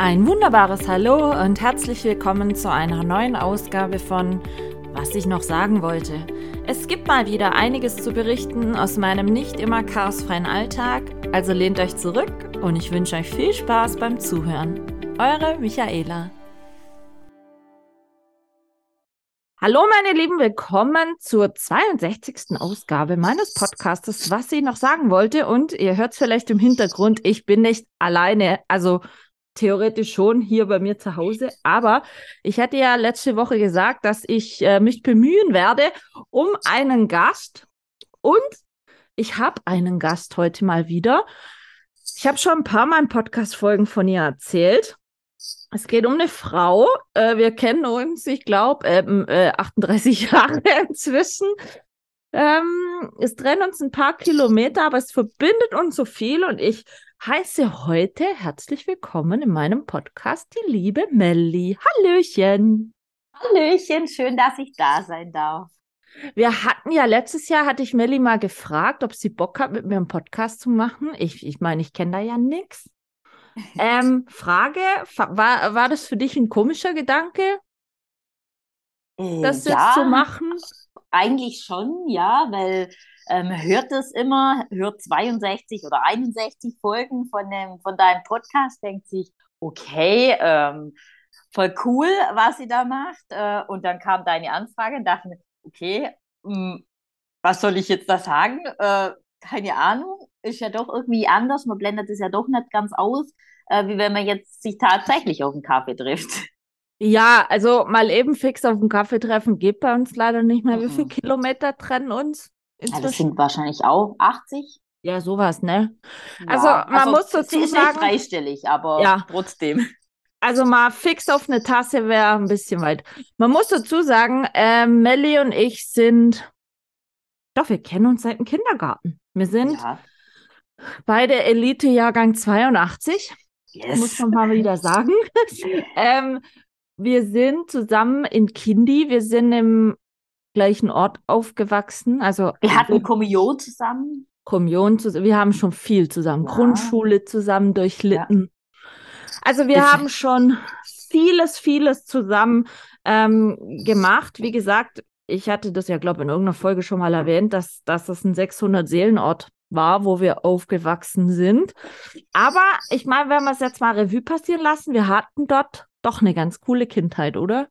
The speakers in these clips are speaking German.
Ein wunderbares Hallo und herzlich willkommen zu einer neuen Ausgabe von Was ich noch sagen wollte. Es gibt mal wieder einiges zu berichten aus meinem nicht immer chaosfreien Alltag, also lehnt euch zurück und ich wünsche euch viel Spaß beim Zuhören. Eure Michaela. Hallo meine Lieben, willkommen zur 62. Ausgabe meines Podcastes, was ich noch sagen wollte. Und ihr hört es vielleicht im Hintergrund, ich bin nicht alleine. Also theoretisch schon hier bei mir zu Hause. Aber ich hatte ja letzte Woche gesagt, dass ich äh, mich bemühen werde um einen Gast. Und ich habe einen Gast heute mal wieder. Ich habe schon ein paar Mal Podcast-Folgen von ihr erzählt. Es geht um eine Frau. Äh, wir kennen uns, ich glaube, ähm, äh, 38 Jahre inzwischen. Ähm, es trennen uns ein paar Kilometer, aber es verbindet uns so viel und ich heiße heute herzlich willkommen in meinem Podcast die liebe Melli. Hallöchen. Hallöchen, schön, dass ich da sein darf. Wir hatten ja letztes Jahr, hatte ich Melli mal gefragt, ob sie Bock hat, mit mir einen Podcast zu machen. Ich ich, meine, ich kenne da ja nichts. Ähm, Frage, war, war das für dich ein komischer Gedanke, Äh, das jetzt ja, zu machen? Eigentlich schon, ja, weil ähm, hört es immer, hört 62 oder 61 Folgen von, dem, von deinem Podcast, denkt sich, okay, ähm, voll cool, was sie da macht. Äh, und dann kam deine Anfrage und dachte, mir, okay, mh, was soll ich jetzt da sagen? Äh, keine Ahnung, ist ja doch irgendwie anders. Man blendet es ja doch nicht ganz aus, äh, wie wenn man jetzt sich tatsächlich auf einen Kaffee trifft. Ja, also mal eben fix auf einen Kaffee treffen geht bei uns leider nicht mehr. Wie viele Mhm. Kilometer trennen uns Ja, das sind wahrscheinlich auch 80. Ja, sowas, ne? Also, Ja, man muss sie dazu sagen- nicht dreistellig, aber Ja. trotzdem. Also mal fix auf eine Tasse wäre ein bisschen weit. Man muss dazu sagen, äh, Melli und ich sind, doch, wir kennen uns seit dem Kindergarten. Wir sind Ja. beide Elite-Jahrgang 82, Yes. muss man mal wieder sagen. ähm, wir sind zusammen in Kindi, wir sind im gleichen Ort aufgewachsen, also Wir hatten Kommunion zusammen. Kommunion, zus- wir haben schon viel zusammen, Ja. Grundschule zusammen durchlitten. Also wir Das- haben schon vieles, vieles zusammen ähm, gemacht. Wie gesagt, ich hatte das ja, glaube ich, in irgendeiner Folge schon mal erwähnt, dass, dass das ein 600-Seelenort war, wo wir aufgewachsen sind. Aber ich meine, wenn wir es jetzt mal Revue passieren lassen, wir hatten dort doch eine ganz coole Kindheit, oder?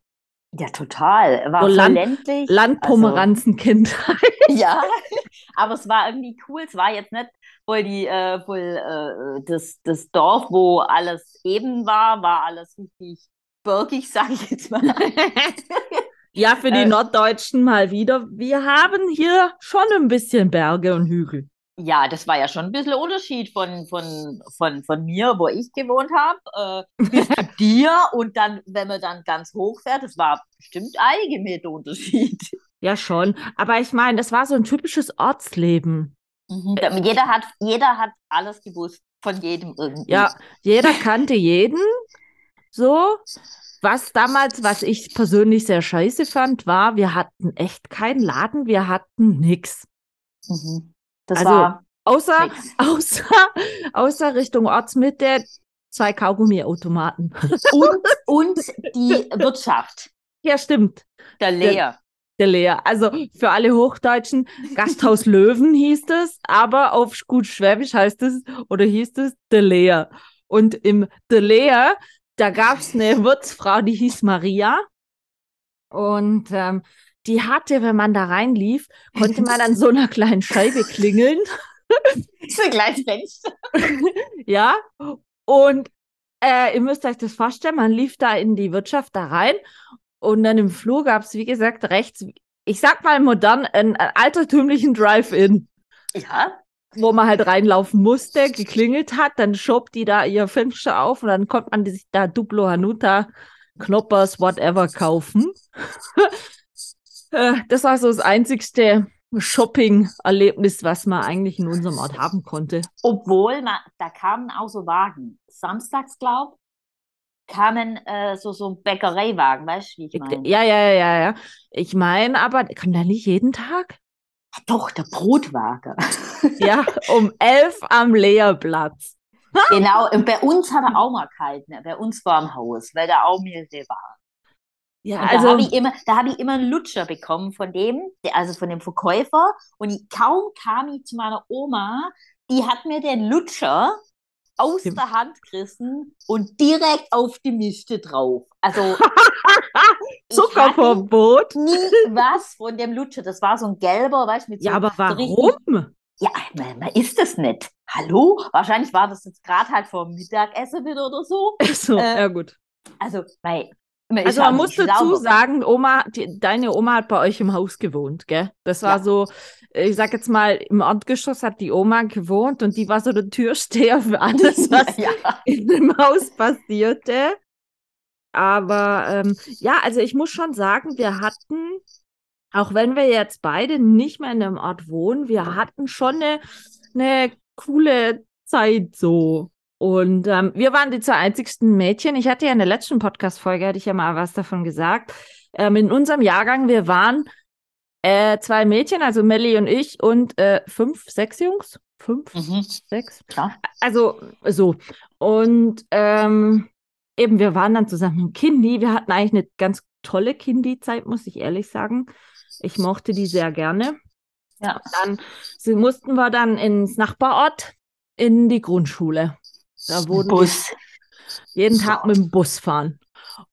Ja, total. War So Land- ländlich. Landpomeranzen-Kindheit. Also, ja, aber es war irgendwie cool. Es war jetzt nicht voll, die, äh, voll äh, das, das Dorf, wo alles eben war, war alles richtig bergig, sage ich jetzt mal. Ja, für die Äh, Norddeutschen mal wieder. Wir haben hier schon ein bisschen Berge und Hügel. Ja, das war ja schon ein bisschen Unterschied von, von, von, von mir, wo ich gewohnt habe, äh, bis zu dir. Und dann, wenn man dann ganz hoch fährt, das war bestimmt einige Meter Unterschied. Ja, schon. Aber ich meine, das war so ein typisches Ortsleben. Mhm. Jeder hat, jeder hat alles gewusst, von jedem irgendwie. Ja, jeder kannte jeden. So. Was damals, was ich persönlich sehr scheiße fand, war, wir hatten echt keinen Laden, wir hatten nix. Mhm. Das Also, war Außer, nix. außer, außer Richtung Ortsmitte zwei Kaugummiautomaten. Und, und die Wirtschaft, Ja, stimmt. der Leer. Der Lea. Also für alle Hochdeutschen, Gasthaus Löwen hieß es, aber auf gut Schwäbisch heißt es oder hieß es De Lea. Und im De Lea, da gab es eine Wirtsfrau, die hieß Maria. Und ähm, die hatte, wenn man da reinlief, konnte man an so einer kleinen Scheibe klingeln. So ein kleines Fenster. Ja. Und äh, ihr müsst euch das vorstellen, man lief da in die Wirtschaft da rein und dann im Flur gab es, wie gesagt, rechts, ich sag mal modern, einen, einen altertümlichen Drive-In, Ja, wo man halt reinlaufen musste, geklingelt hat, dann schob die da ihr Fenster auf und dann konnte man sich da Duplo Hanuta, Knoppers, whatever kaufen. Äh, das war so das einzigste Shopping-Erlebnis, was man eigentlich in unserem Ort haben konnte. obwohl man, da kamen auch so Wagen. Samstags, glaub, kamen äh, so, so Bäckereiwagen, weißt du, wie ich meine? Ja, ja, ja, ja. Ich meine, aber kann da nicht jeden Tag? Doch, der Brotwagen. Ja, um elf am Lehrplatz. genau, und bei uns hat er auch mal kalt, ne? bei uns war im Haus, weil da auch mehrere waren. Ja, Und also da habe ich immer, da habe ich immer einen Lutscher bekommen von dem, also von dem Verkäufer. Und ich, kaum kam ich zu meiner Oma, die hat mir den Lutscher aus Dem- der Hand gerissen und direkt auf die Mischte drauf. Also Zuckerverbot. nie was von dem Lutscher. Das war so ein gelber, weißt du, mit so, Ja, aber warum? ja, man, man isst das nicht. Hallo? Wahrscheinlich war das jetzt gerade halt vor dem Mittagessen wieder oder so. So, Äh, ja gut. Also, ist Also auch man muss dazu sagen, Oma, die, deine Oma hat bei euch im Haus gewohnt, gell? Das war Ja. so, ich sag jetzt mal, im Erdgeschoss hat die Oma gewohnt und die war so der Türsteher für alles, was ja. in dem Haus passierte. Aber ähm, ja, also ich muss schon sagen, wir hatten, auch wenn wir jetzt beide nicht mehr in dem Ort wohnen, wir hatten schon eine, eine coole Zeit so. Und ähm, wir waren die zwei einzigsten Mädchen. Ich hatte ja in der letzten Podcast-Folge, hatte ich ja mal was davon gesagt. Ähm, in unserem Jahrgang, wir waren äh, zwei Mädchen, also Melli und ich, und äh, fünf, sechs Jungs. Fünf, Mhm, sechs. klar. Also so. Und ähm, eben, wir waren dann zusammen im Kindi. Wir hatten eigentlich eine ganz tolle Kindi-Zeit, muss ich ehrlich sagen. Ich mochte die sehr gerne. Ja. Dann sie, mussten wir dann ins Nachbarort in die Grundschule. Da wurden Bus. jeden Tag mit dem Bus fahren.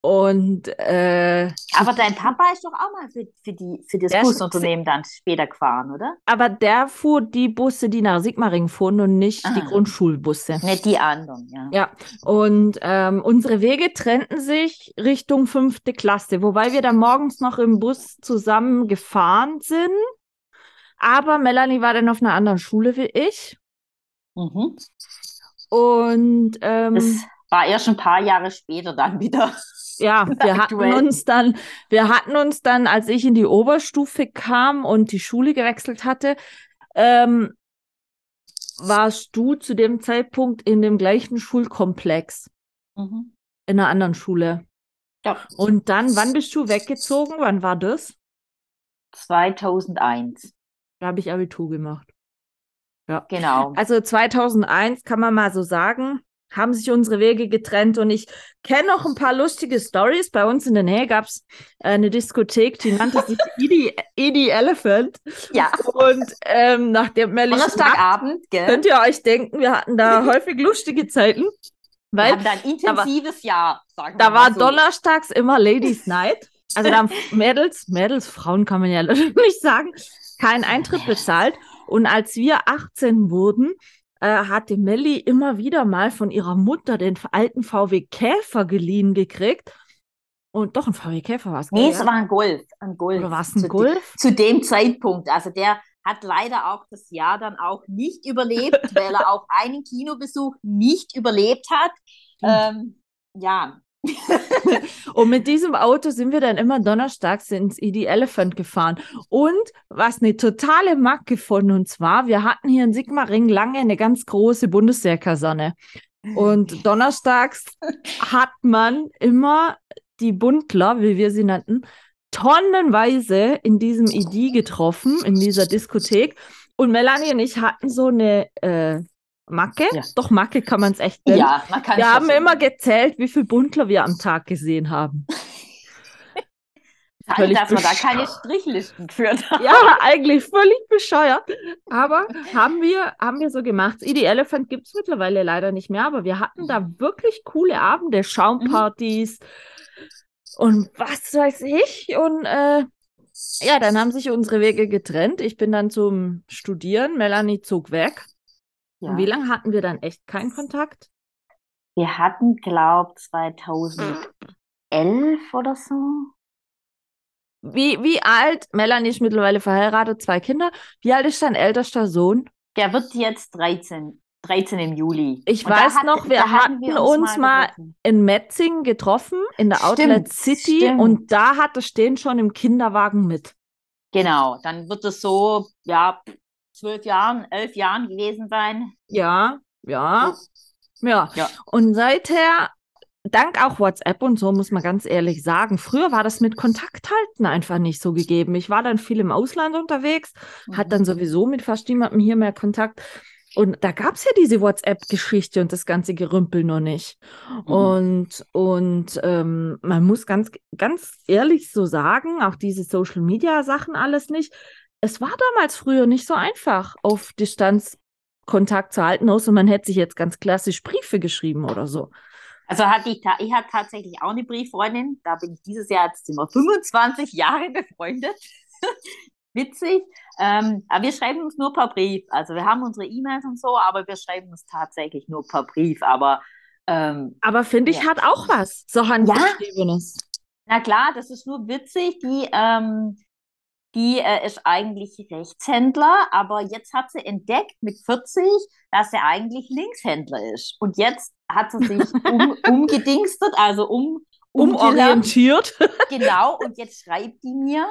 Und äh, Aber dein Papa ist doch auch mal für, für, die, für das Busunternehmen dann später gefahren, oder? aber der fuhr die Busse, die nach Sigmaringen fuhren und nicht die Ah. Grundschulbusse. Nicht die anderen, ja. Ja, und ähm, unsere Wege trennten sich Richtung fünfte Klasse, wobei wir dann morgens noch im Bus zusammen gefahren sind. Aber Melanie war dann auf einer anderen Schule wie ich. Mhm. Und ähm, Das war erst ein paar Jahre später dann wieder. ja, wir hatten uns dann, wir hatten uns dann, als ich in die Oberstufe kam und die Schule gewechselt hatte, ähm, warst du zu dem Zeitpunkt in dem gleichen Schulkomplex, Mhm. in einer anderen Schule. Ja. Und dann, wann bist du weggezogen? Wann war das? 2001, Da habe ich Abitur gemacht. Genau. Also 2001 kann man mal so sagen, haben sich unsere Wege getrennt und ich kenne noch ein paar lustige Stories. Bei uns in der Nähe gab es eine Diskothek, die nannte sich Edie, Edie Elephant. Ja, Und ähm, Melly sprach, Donnerstagabend, gell? könnt ihr euch denken, wir hatten da häufig lustige Zeiten, Wir weil haben da ein intensives Jahr, sagen Da wir war so. donnerstags immer Ladies Night. Also da haben Mädels, Mädels, Frauen kann man ja nicht sagen, keinen Eintritt bezahlt. Und als wir 18 wurden, äh, hatte Melli immer wieder mal von ihrer Mutter den alten VW Käfer geliehen gekriegt. Und doch ein VW Käfer war es. Nee, es war ein Golf. Ein Golf. Oder war es ein Zu Golf? Zu dem Zeitpunkt. Also der hat leider auch das Jahr dann auch nicht überlebt, weil er auch einen Kinobesuch nicht überlebt hat. Ähm, ja, Und mit diesem Auto sind wir dann immer donnerstags ins ED Elephant gefahren. Und was eine totale Macke von uns war, wir hatten hier in Sigmaringen lange eine ganz große Bundeswehrkaserne. Und donnerstags hat man immer die Buntler, wie wir sie nannten, tonnenweise in diesem ED getroffen, in dieser Diskothek. Und Melanie und ich hatten so eine äh, Macke. Ja. Doch, Macke kann man es echt nennen. ja, man kann Wir haben immer sagen. gezählt, wie viele Buntler wir am Tag gesehen haben. Völlig dass man da keine Strichlisten geführt hat. Ja, eigentlich völlig bescheuert. Aber haben wir, haben wir so gemacht. ED Elephant gibt es mittlerweile leider nicht mehr, aber wir hatten da wirklich coole Abende, Schaumpartys und was weiß ich. Und äh, ja, dann haben sich unsere Wege getrennt. Ich bin dann zum Studieren, Melanie zog weg. Und wie lange hatten wir dann echt keinen Kontakt? Wir hatten, glaub 2011 oder so. Wie, wie alt? Melanie ist mittlerweile verheiratet, zwei Kinder. Wie alt ist dein ältester Sohn? Der wird jetzt 13, 13 im Juli. Ich Und weiß hat- noch, wir hatten hatten uns mal getroffen. in Metzingen getroffen, in der Stimmt, Outlet City. stimmt. Und da hatte stehen schon im Kinderwagen mit. Genau, dann wird es so, ja, zwölf Jahren, elf Jahren gewesen sein. Ja, ja, ja. Ja. Und seither, dank auch WhatsApp und so, muss man ganz ehrlich sagen, früher war das mit Kontakt halten einfach nicht so gegeben. Ich war dann viel im Ausland unterwegs, hat Mhm. dann sowieso mit fast niemandem hier mehr Kontakt. Und da gab es ja diese WhatsApp-Geschichte und das ganze Gerümpel noch nicht. Mhm. Und, und ähm, man muss ganz, ganz ehrlich so sagen, auch diese Social-Media-Sachen alles nicht. Es war damals früher nicht so einfach, auf Distanz Kontakt zu halten, außer man hätte sich jetzt ganz klassisch Briefe geschrieben oder so. Also hatte ich, ich hatte tatsächlich auch eine Brieffreundin, da bin ich dieses Jahr jetzt immer 25 Jahre befreundet. Witzig. Ähm, aber wir schreiben uns nur per Brief. Also wir haben unsere E-Mails und so, aber wir schreiben uns tatsächlich nur per Brief. Aber ähm, aber finde ich, ja. hat auch was, so handgeschriebenes. Ja. Na klar, das ist nur witzig. Die, ähm, die äh, ist eigentlich Rechtshändler, aber jetzt hat sie entdeckt mit 40, dass er eigentlich Linkshändler ist. Und jetzt hat sie sich um, umgedingstet, also um, umorientiert. genau, und jetzt schreibt die mir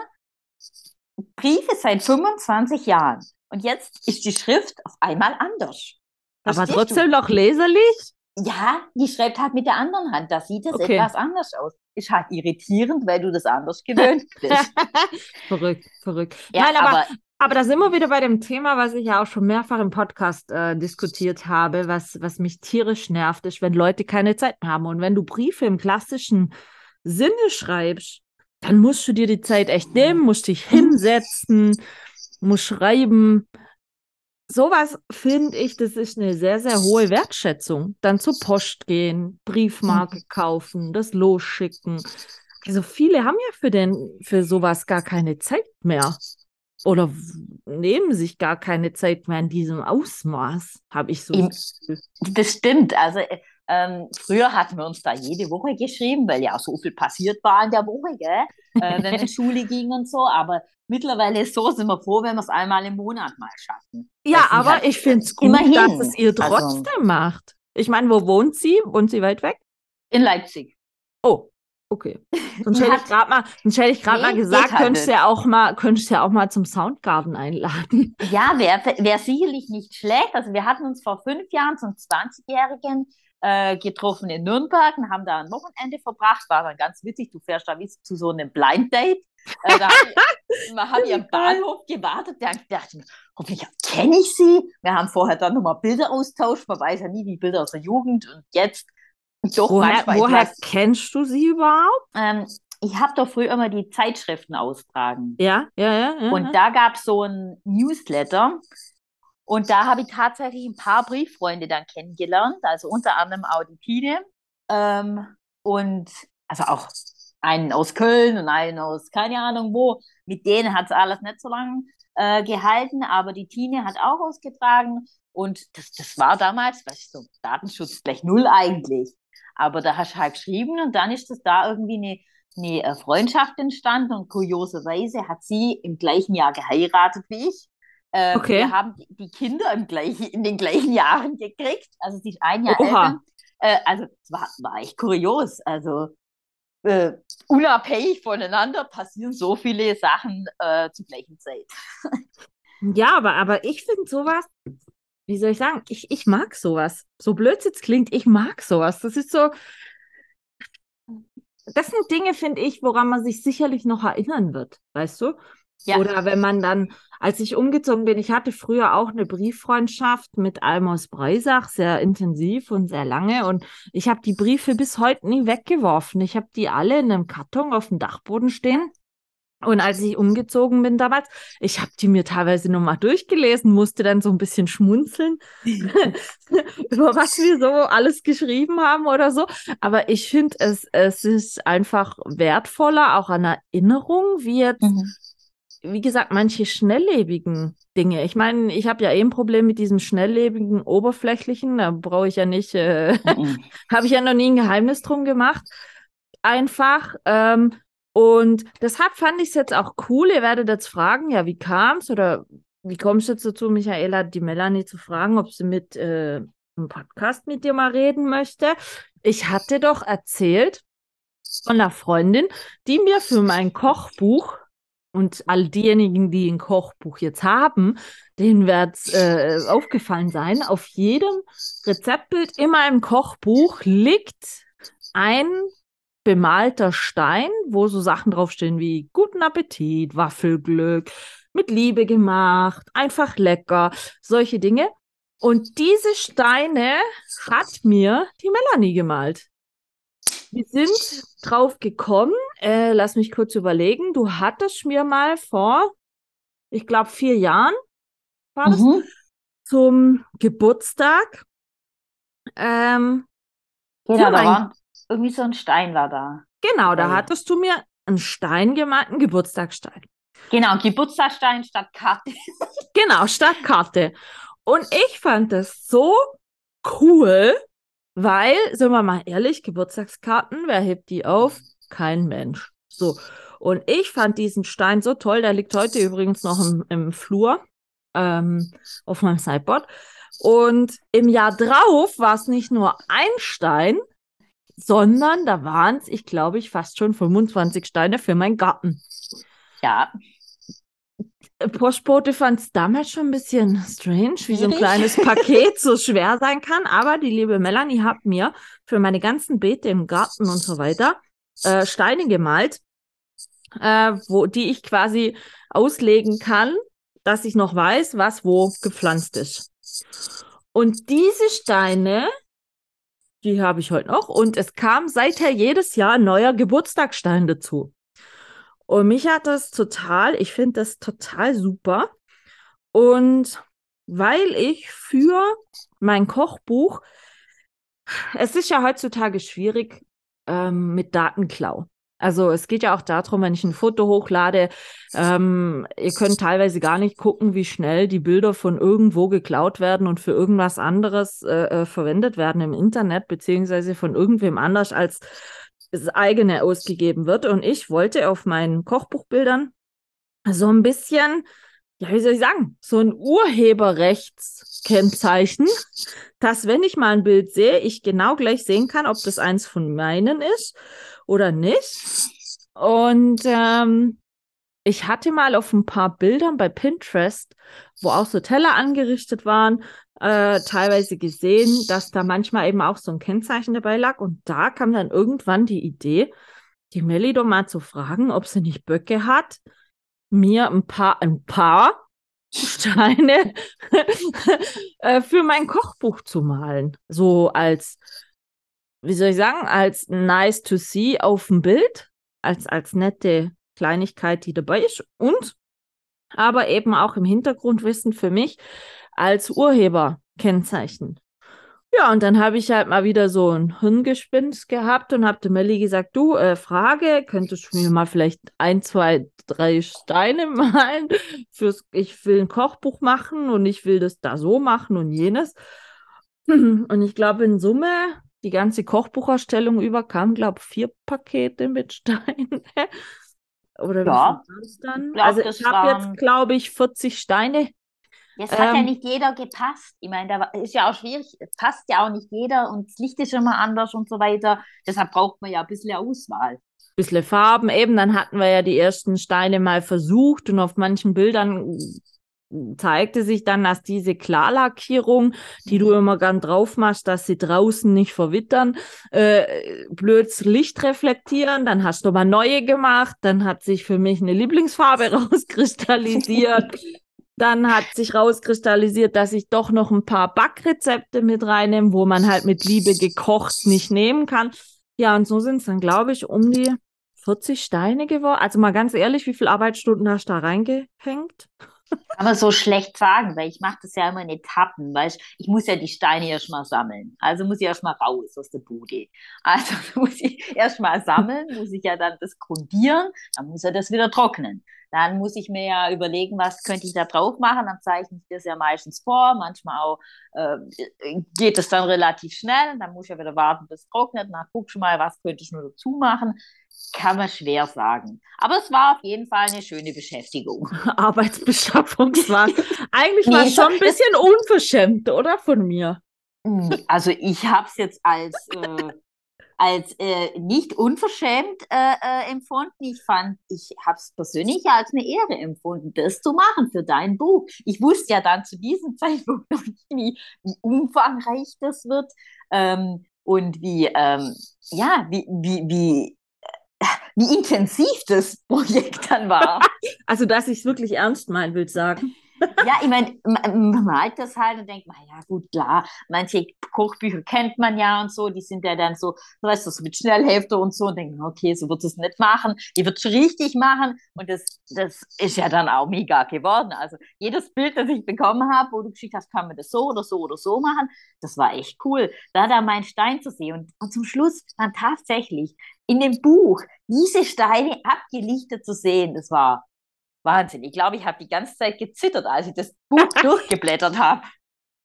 Briefe seit 25 Jahren. Und jetzt ist die Schrift auf einmal anders. Aber trotzdem du? noch leserlich? Ja, die schreibt halt mit der anderen Hand. Da sieht es okay. etwas anders aus. Ist halt irritierend, weil du das anders gewöhnt bist. verrückt, verrückt. Ja, Nein, aber, aber, aber da sind wir wieder bei dem Thema, was ich ja auch schon mehrfach im Podcast äh, diskutiert habe, was, was mich tierisch nervt, ist, wenn Leute keine Zeit mehr haben. Und wenn du Briefe im klassischen Sinne schreibst, dann musst du dir die Zeit echt nehmen, musst dich hinsetzen, musst schreiben. Sowas finde ich, das ist eine sehr, sehr hohe Wertschätzung. Dann zur Post gehen, Briefmarke mhm. kaufen, das losschicken. Also viele haben ja für, den, für sowas gar keine Zeit mehr. Oder nehmen sich gar keine Zeit mehr in diesem Ausmaß, habe ich so. Das stimmt. Also äh, ähm, früher hatten wir uns da jede Woche geschrieben, weil ja so viel passiert war in der Woche? Äh, wenn wir in Schule gingen und so. Aber mittlerweile ist so, sind wir froh, wenn wir es einmal im Monat mal schaffen. Ja, aber halt ich finde es gut, immerhin. dass es ihr also trotzdem also, macht. Ich meine, wo wohnt sie? Wohnt sie weit weg? In Leipzig. Oh, okay. Sonst hätte ich gerade mal, sonst hätte ich gerade nee, mal gesagt, halt könntest du ja auch mal, könntest ja auch mal zum Soundgarden einladen. Ja, wäre wär sicherlich nicht schlecht. Also wir hatten uns vor fünf Jahren zum 20-Jährigen äh, getroffen in Nürnberg und haben da ein Wochenende verbracht. War dann ganz witzig. Du fährst da wie zu so einem Blind Date. Äh, da wir haben wir am Bahnhof gewartet. Da dachte ich, hoffentlich kenne ich sie. Wir haben vorher dann nochmal Bilder austauscht. Man weiß ja nie, die Bilder aus der Jugend. Und jetzt doch woher, woher kennst du sie überhaupt? Ähm, ich habe doch früher immer die Zeitschriften austragen. Ja, ja, ja. ja und da gab es so ein Newsletter. Und da habe ich tatsächlich ein paar Brieffreunde dann kennengelernt, also unter anderem auch die Tine. Ähm, und also auch einen aus Köln und einen aus keine Ahnung wo. Mit denen hat es alles nicht so lange äh, gehalten, aber die Tine hat auch ausgetragen. Und das, das war damals, weißt du, so Datenschutz gleich null eigentlich. Aber da hast du halt geschrieben und dann ist das da irgendwie eine, eine äh, Freundschaft entstanden und kurioserweise hat sie im gleichen Jahr geheiratet wie ich. Äh, okay. Wir haben die Kinder im gleichen, in den gleichen Jahren gekriegt. Also sie ist ein Jahr Oha. älter. Äh, also es war, war echt kurios. Also äh, unabhängig voneinander passieren so viele Sachen äh, zur gleichen Zeit. ja, aber, aber ich finde sowas, wie soll ich sagen, ich, ich mag sowas. So blöd es jetzt klingt, ich mag sowas. Das ist so, das sind Dinge, finde ich, woran man sich sicherlich noch erinnern wird, weißt du? Ja. Oder wenn man dann, als ich umgezogen bin, ich hatte früher auch eine Brieffreundschaft mit Almos Breisach, sehr intensiv und sehr lange. Und ich habe die Briefe bis heute nie weggeworfen. Ich habe die alle in einem Karton auf dem Dachboden stehen. Und als ich umgezogen bin damals, ich habe die mir teilweise nochmal durchgelesen, musste dann so ein bisschen schmunzeln, über was wir so alles geschrieben haben oder so. Aber ich finde, es, es ist einfach wertvoller, auch an Erinnerung, wie jetzt mhm wie gesagt, manche schnelllebigen Dinge. Ich meine, ich habe ja eh ein Problem mit diesem schnelllebigen, oberflächlichen. Da brauche ich ja nicht, äh, mhm. habe ich ja noch nie ein Geheimnis drum gemacht. Einfach. Ähm, und deshalb fand ich es jetzt auch cool. Ihr werdet jetzt fragen, ja, wie kam es oder wie kommst du jetzt dazu, Michaela, die Melanie zu fragen, ob sie mit äh, einem Podcast mit dir mal reden möchte? Ich hatte doch erzählt von einer Freundin, die mir für mein Kochbuch und all diejenigen, die ein Kochbuch jetzt haben, denen wird es äh, aufgefallen sein. Auf jedem Rezeptbild in meinem Kochbuch liegt ein bemalter Stein, wo so Sachen draufstehen wie guten Appetit, Waffelglück, mit Liebe gemacht, einfach lecker, solche Dinge. Und diese Steine hat mir die Melanie gemalt. Wir sind drauf gekommen, äh, lass mich kurz überlegen, du hattest mir mal vor, ich glaube, vier Jahren war das, Mhm. zum Geburtstag. Ähm, Genau, Ja, da war irgendwie so ein Stein war da. genau, da Okay. hattest du mir einen Stein gemalt, einen Geburtstagsstein. Genau, Geburtstagsstein statt Karte. Genau, Stadtkarte. Und ich fand das so cool, weil, sind wir mal ehrlich, Geburtstagskarten, wer hebt die auf? Kein Mensch. So. Und ich fand diesen Stein so toll, der liegt heute übrigens noch im, im Flur ähm, auf meinem Sideboard. Und im Jahr drauf war es nicht nur ein Stein, sondern da waren es, ich glaube, ich fast schon 25 Steine für meinen Garten. Ja, Postbote fand es damals schon ein bisschen strange, wie so ein kleines Paket so schwer sein kann. Aber die liebe Melanie hat mir für meine ganzen Beete im Garten und so weiter äh, Steine gemalt, äh, wo, die ich quasi auslegen kann, dass ich noch weiß, was wo gepflanzt ist. Und diese Steine, die habe ich heute noch. Und es kam seither jedes Jahr ein neuer Geburtstagsstein dazu. Und mich hat das total, ich finde das total super. Und weil ich für mein Kochbuch, es ist ja heutzutage schwierig ähm, mit Datenklau. Also es geht ja auch darum, wenn ich ein Foto hochlade, ähm, ihr könnt teilweise gar nicht gucken, wie schnell die Bilder von irgendwo geklaut werden und für irgendwas anderes äh, äh, verwendet werden im Internet, beziehungsweise von irgendwem anders als das eigene ausgegeben wird. Und ich wollte auf meinen Kochbuchbildern so ein bisschen, ja, wie soll ich sagen, so ein Urheberrechtskennzeichen, dass wenn ich mal ein Bild sehe, ich genau gleich sehen kann, ob das eins von meinen ist oder nicht. Und ähm, ich hatte mal auf ein paar Bildern bei Pinterest, wo auch so Teller angerichtet waren, äh, teilweise gesehen, dass da manchmal eben auch so ein Kennzeichen dabei lag. Und da kam dann irgendwann die Idee, die Melli doch mal zu fragen, ob sie nicht Böcke hat, mir ein paar, ein paar Steine äh, für mein Kochbuch zu malen. So als, wie soll ich sagen, als nice to see auf dem Bild, als, als nette Kleinigkeit, die dabei ist und aber eben auch im Hintergrundwissen für mich als Urheberkennzeichen. Ja, und dann habe ich halt mal wieder so ein Hirngespinst gehabt und habe der Melli gesagt, du, äh, Frage, könntest du mir mal vielleicht ein, zwei, drei Steine malen? Fürs, ich will ein Kochbuch machen und ich will das da so machen und jenes. Und ich glaube, in Summe, die ganze Kochbucherstellung über, kamen, glaube ich, vier Pakete mit Steinen. Oder Ja, wie viel war's dann? glaub, also das ich habe jetzt, glaube ich, 40 Steine. Es hat ja Ähm, nicht jeder gepasst. Ich meine, da ist ja auch schwierig. Es passt ja auch nicht jeder und das Licht ist immer anders und so weiter. Deshalb braucht man ja ein bisschen Auswahl. bisschen Farben eben. Dann hatten wir ja die ersten Steine mal versucht und auf manchen Bildern zeigte sich dann, dass diese Klarlackierung, die du immer gern drauf machst, dass sie draußen nicht verwittern, äh, blöds Licht reflektieren. Dann hast du mal neue gemacht. Dann hat sich für mich eine Lieblingsfarbe rauskristallisiert. Dann hat sich rauskristallisiert, dass ich doch noch ein paar Backrezepte mit reinnehme, wo man halt mit Liebe gekocht nicht nehmen kann. Ja, und so sind es dann, glaube ich, um die 40 Steine geworden. Also mal ganz ehrlich, wie viele Arbeitsstunden hast du da reingehängt? Kann man so schlecht sagen, weil ich mache das ja immer in Etappen, weißt ich muss ja die Steine erst mal sammeln. Also muss ich erst mal raus aus der Bude. Also muss ich erst mal sammeln, muss ich ja dann das grundieren, dann muss er das wieder trocknen. Dann muss ich mir ja überlegen, was könnte ich da drauf machen. Dann zeichne ich das ja meistens vor. Manchmal auch äh, geht es dann relativ schnell. Dann muss ich ja wieder warten, bis es trocknet. Dann guckst du mal, was könnte ich nur dazu machen. Kann man schwer sagen. Aber es war auf jeden Fall eine schöne Beschäftigung. Arbeitsbeschaffungsware. Eigentlich war es schon ein bisschen unverschämt, oder? Von mir. Also ich habe es jetzt als, äh, als äh, nicht unverschämt äh, äh, empfunden. Ich fand, ich habe es persönlich als eine Ehre empfunden, das zu machen für dein Buch. Ich wusste ja dann zu diesem Zeitpunkt noch nicht, wie, wie umfangreich das wird ähm, und wie, ähm, ja, wie, wie, wie, wie intensiv das Projekt dann war. Also, dass ich es wirklich ernst meinen will, sagen. ja, ich meine, man malt das halt und denkt, ja gut, klar, manche Kochbücher kennt man ja und so, die sind ja dann so, du weißt, so mit Schnellhälfte und so und denken, okay, so wird es nicht machen, die wird es richtig machen und das, das ist ja dann auch mega geworden. Also jedes Bild, das ich bekommen habe, wo du geschickt hast, kann man das so oder so oder so machen, das war echt cool, da da meinen Stein zu sehen und, und zum Schluss dann tatsächlich in dem Buch diese Steine abgelichtet zu sehen, das war Wahnsinn. Ich glaube, ich habe die ganze Zeit gezittert, als ich das Buch durchgeblättert habe.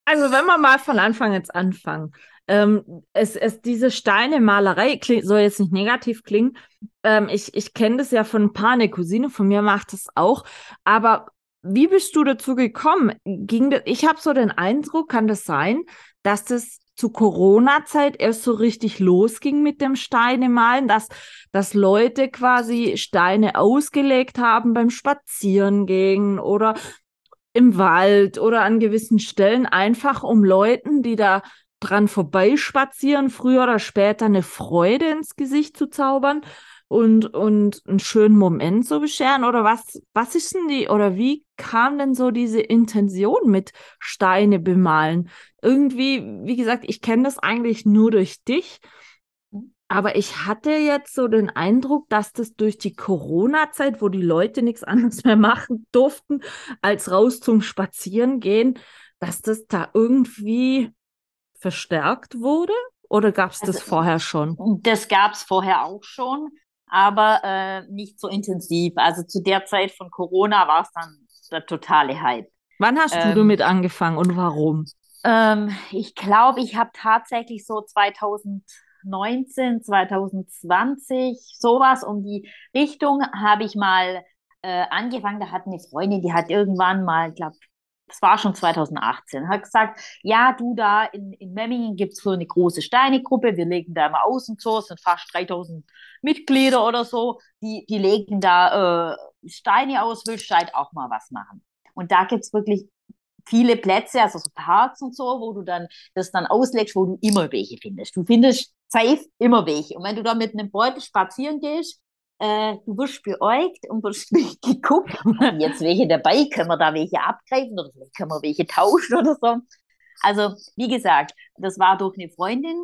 Also wenn wir mal von Anfang jetzt anfangen. Ähm, es, es, diese Steine-Malerei soll jetzt nicht negativ klingen. Ähm, ich ich kenne das ja von ein paar, eine Cousine von mir macht das auch. Aber wie bist du dazu gekommen? Ging das, ich habe so den Eindruck, kann das sein, dass das zu Corona-Zeit erst so richtig losging mit dem Steinemalen, dass, dass Leute quasi Steine ausgelegt haben beim Spazierengehen oder im Wald oder an gewissen Stellen, einfach um Leuten, die da dran vorbeispazieren, früher oder später eine Freude ins Gesicht zu zaubern und, und einen schönen Moment so bescheren? Oder was, was ist denn die, oder wie kam denn so diese Intention mit Steine bemalen? Irgendwie, wie gesagt, ich kenne das eigentlich nur durch dich. Aber ich hatte jetzt so den Eindruck, dass das durch die Corona-Zeit, wo die Leute nichts anderes mehr machen durften, als raus zum Spazieren gehen, dass das da irgendwie verstärkt wurde? Oder gab es das also, vorher schon? Das gab es vorher auch schon aber äh, nicht so intensiv. Also zu der Zeit von Corona war es dann der totale Hype. Wann hast ähm, du damit angefangen und warum? Ähm, ich glaube, ich habe tatsächlich so 2019, 2020, sowas um die Richtung, habe ich mal äh, angefangen. Da hat eine Freundin, die hat irgendwann mal, glaube das war schon 2018, hat gesagt, ja, du da in, in Memmingen gibt es so eine große Steinegruppe, wir legen da immer aus und so, es sind fast 3000 Mitglieder oder so, die, die legen da äh, Steine aus, willst du halt auch mal was machen. Und da gibt es wirklich viele Plätze, also so Parks und so, wo du dann das dann auslegst, wo du immer welche findest. Du findest safe immer welche. Und wenn du da mit einem Beutel spazieren gehst, äh, du wirst beäugt und wirst geguckt, jetzt welche dabei, können wir da welche abgreifen oder vielleicht können wir welche tauschen oder so. Also, wie gesagt, das war durch eine Freundin.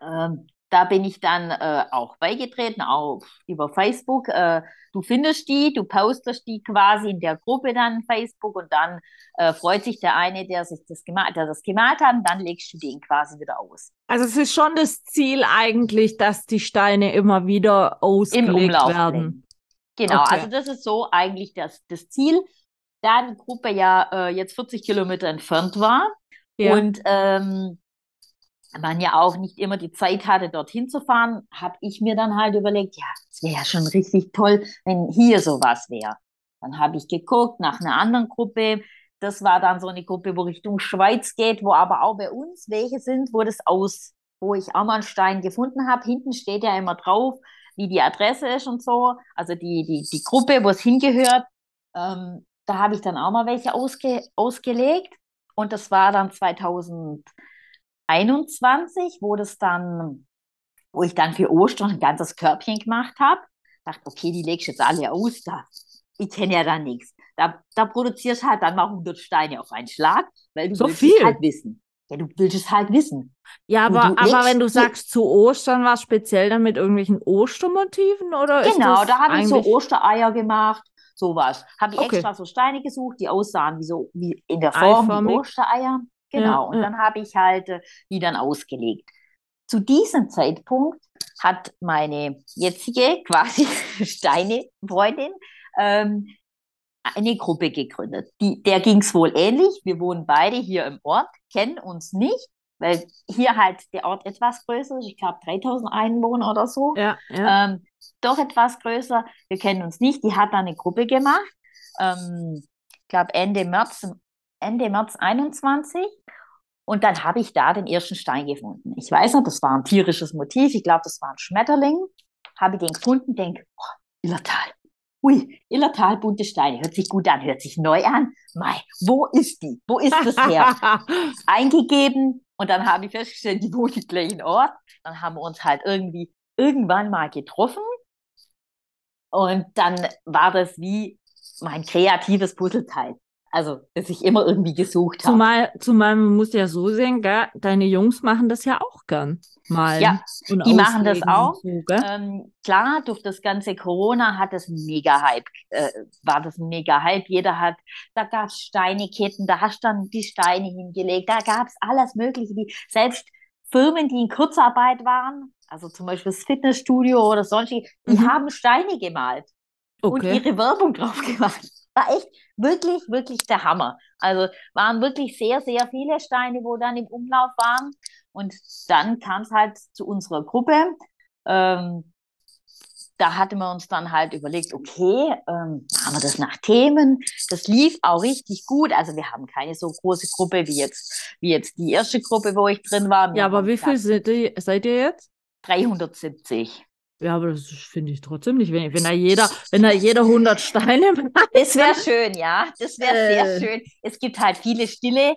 Ähm, da bin ich dann äh, auch beigetreten, auch über Facebook. Äh, du findest die, du postest die quasi in der Gruppe dann Facebook und dann äh, freut sich der eine, der sich das gemalt, der das gemalt hat, und dann legst du den quasi wieder aus. Also es ist schon das Ziel eigentlich, dass die Steine immer wieder ausgelegt werden. Bringen. Genau, okay. also das ist so eigentlich das, das Ziel. Da die Gruppe ja äh, jetzt 40 Kilometer entfernt war ja. und ähm, man ja auch nicht immer die Zeit hatte, dorthin zu fahren, habe ich mir dann halt überlegt, ja, es wäre ja schon richtig toll, wenn hier sowas wäre. Dann habe ich geguckt nach einer anderen Gruppe. Das war dann so eine Gruppe, wo Richtung Schweiz geht, wo aber auch bei uns welche sind, wo das aus, wo ich auch mal einen Stein gefunden habe. Hinten steht ja immer drauf, wie die Adresse ist und so. Also die, die, die Gruppe, wo es hingehört. Ähm, da habe ich dann auch mal welche ausge, ausgelegt. Und das war dann 2000. 21, wo das dann, wo ich dann für Ostern ein ganzes Körbchen gemacht habe. Dachte, okay, die legst jetzt alle aus, da, ich kenne ja da nichts. Da, da produzierst halt dann mal 100 Steine auf einen Schlag, weil du so willst viel. es halt wissen. Ja, du willst es halt wissen. Ja, aber, aber wenn du sagst, zu Ostern war es speziell dann mit irgendwelchen Ostermotiven oder Genau, da habe ich so Ostereier gemacht, sowas. Habe ich okay. extra so Steine gesucht, die aussahen wie so wie in der Form wie Ostereier. Genau, ja, und dann habe ich halt äh, die dann ausgelegt. Zu diesem Zeitpunkt hat meine jetzige quasi Steine-Freundin ähm, eine Gruppe gegründet. Die, der ging es wohl ähnlich. Wir wohnen beide hier im Ort, kennen uns nicht, weil hier halt der Ort etwas größer ist. Ich glaube 3000 Einwohner oder so. Ja, ja. Ähm, doch etwas größer. Wir kennen uns nicht. Die hat da eine Gruppe gemacht. Ähm, ich glaube Ende März, Ende März 21. Und dann habe ich da den ersten Stein gefunden. Ich weiß noch, das war ein tierisches Motiv. Ich glaube, das war ein Schmetterling. Habe den gefunden, denke, oh, Illertal. Ui, Illertal, bunte Steine. Hört sich gut an, hört sich neu an. Mai, wo ist die? Wo ist das her? Eingegeben. Und dann habe ich festgestellt, die wohnt im gleichen Ort. Dann haben wir uns halt irgendwie irgendwann mal getroffen. Und dann war das wie mein kreatives Puzzleteil. Also das ich immer irgendwie gesucht habe. Zumal, zumal man muss ja so sehen, gell? deine Jungs machen das ja auch gern mal. Ja, die machen das auch. So, ähm, klar, durch das ganze Corona hat es ein Mega-Hype, äh, war das ein Mega-Hype. Jeder hat, da gab es Steineketten, da hast du dann die Steine hingelegt, da gab es alles Mögliche. Die, selbst Firmen, die in Kurzarbeit waren, also zum Beispiel das Fitnessstudio oder sonstige, die mhm. haben Steine gemalt okay. und ihre Werbung drauf gemacht. War echt wirklich, wirklich der Hammer. Also waren wirklich sehr, sehr viele Steine, wo dann im Umlauf waren. Und dann kam es halt zu unserer Gruppe. Ähm, da hatten wir uns dann halt überlegt, okay, ähm, machen wir das nach Themen. Das lief auch richtig gut. Also wir haben keine so große Gruppe wie jetzt, wie jetzt die erste Gruppe, wo ich drin war. Wir ja, aber wie viel seid ihr, seid ihr jetzt? 370. Ja, aber das finde ich trotzdem nicht wenig. Wenn da jeder, wenn da jeder 100 Steine macht. Das wäre schön, ja. Das wäre äh. sehr schön. Es gibt halt viele stille,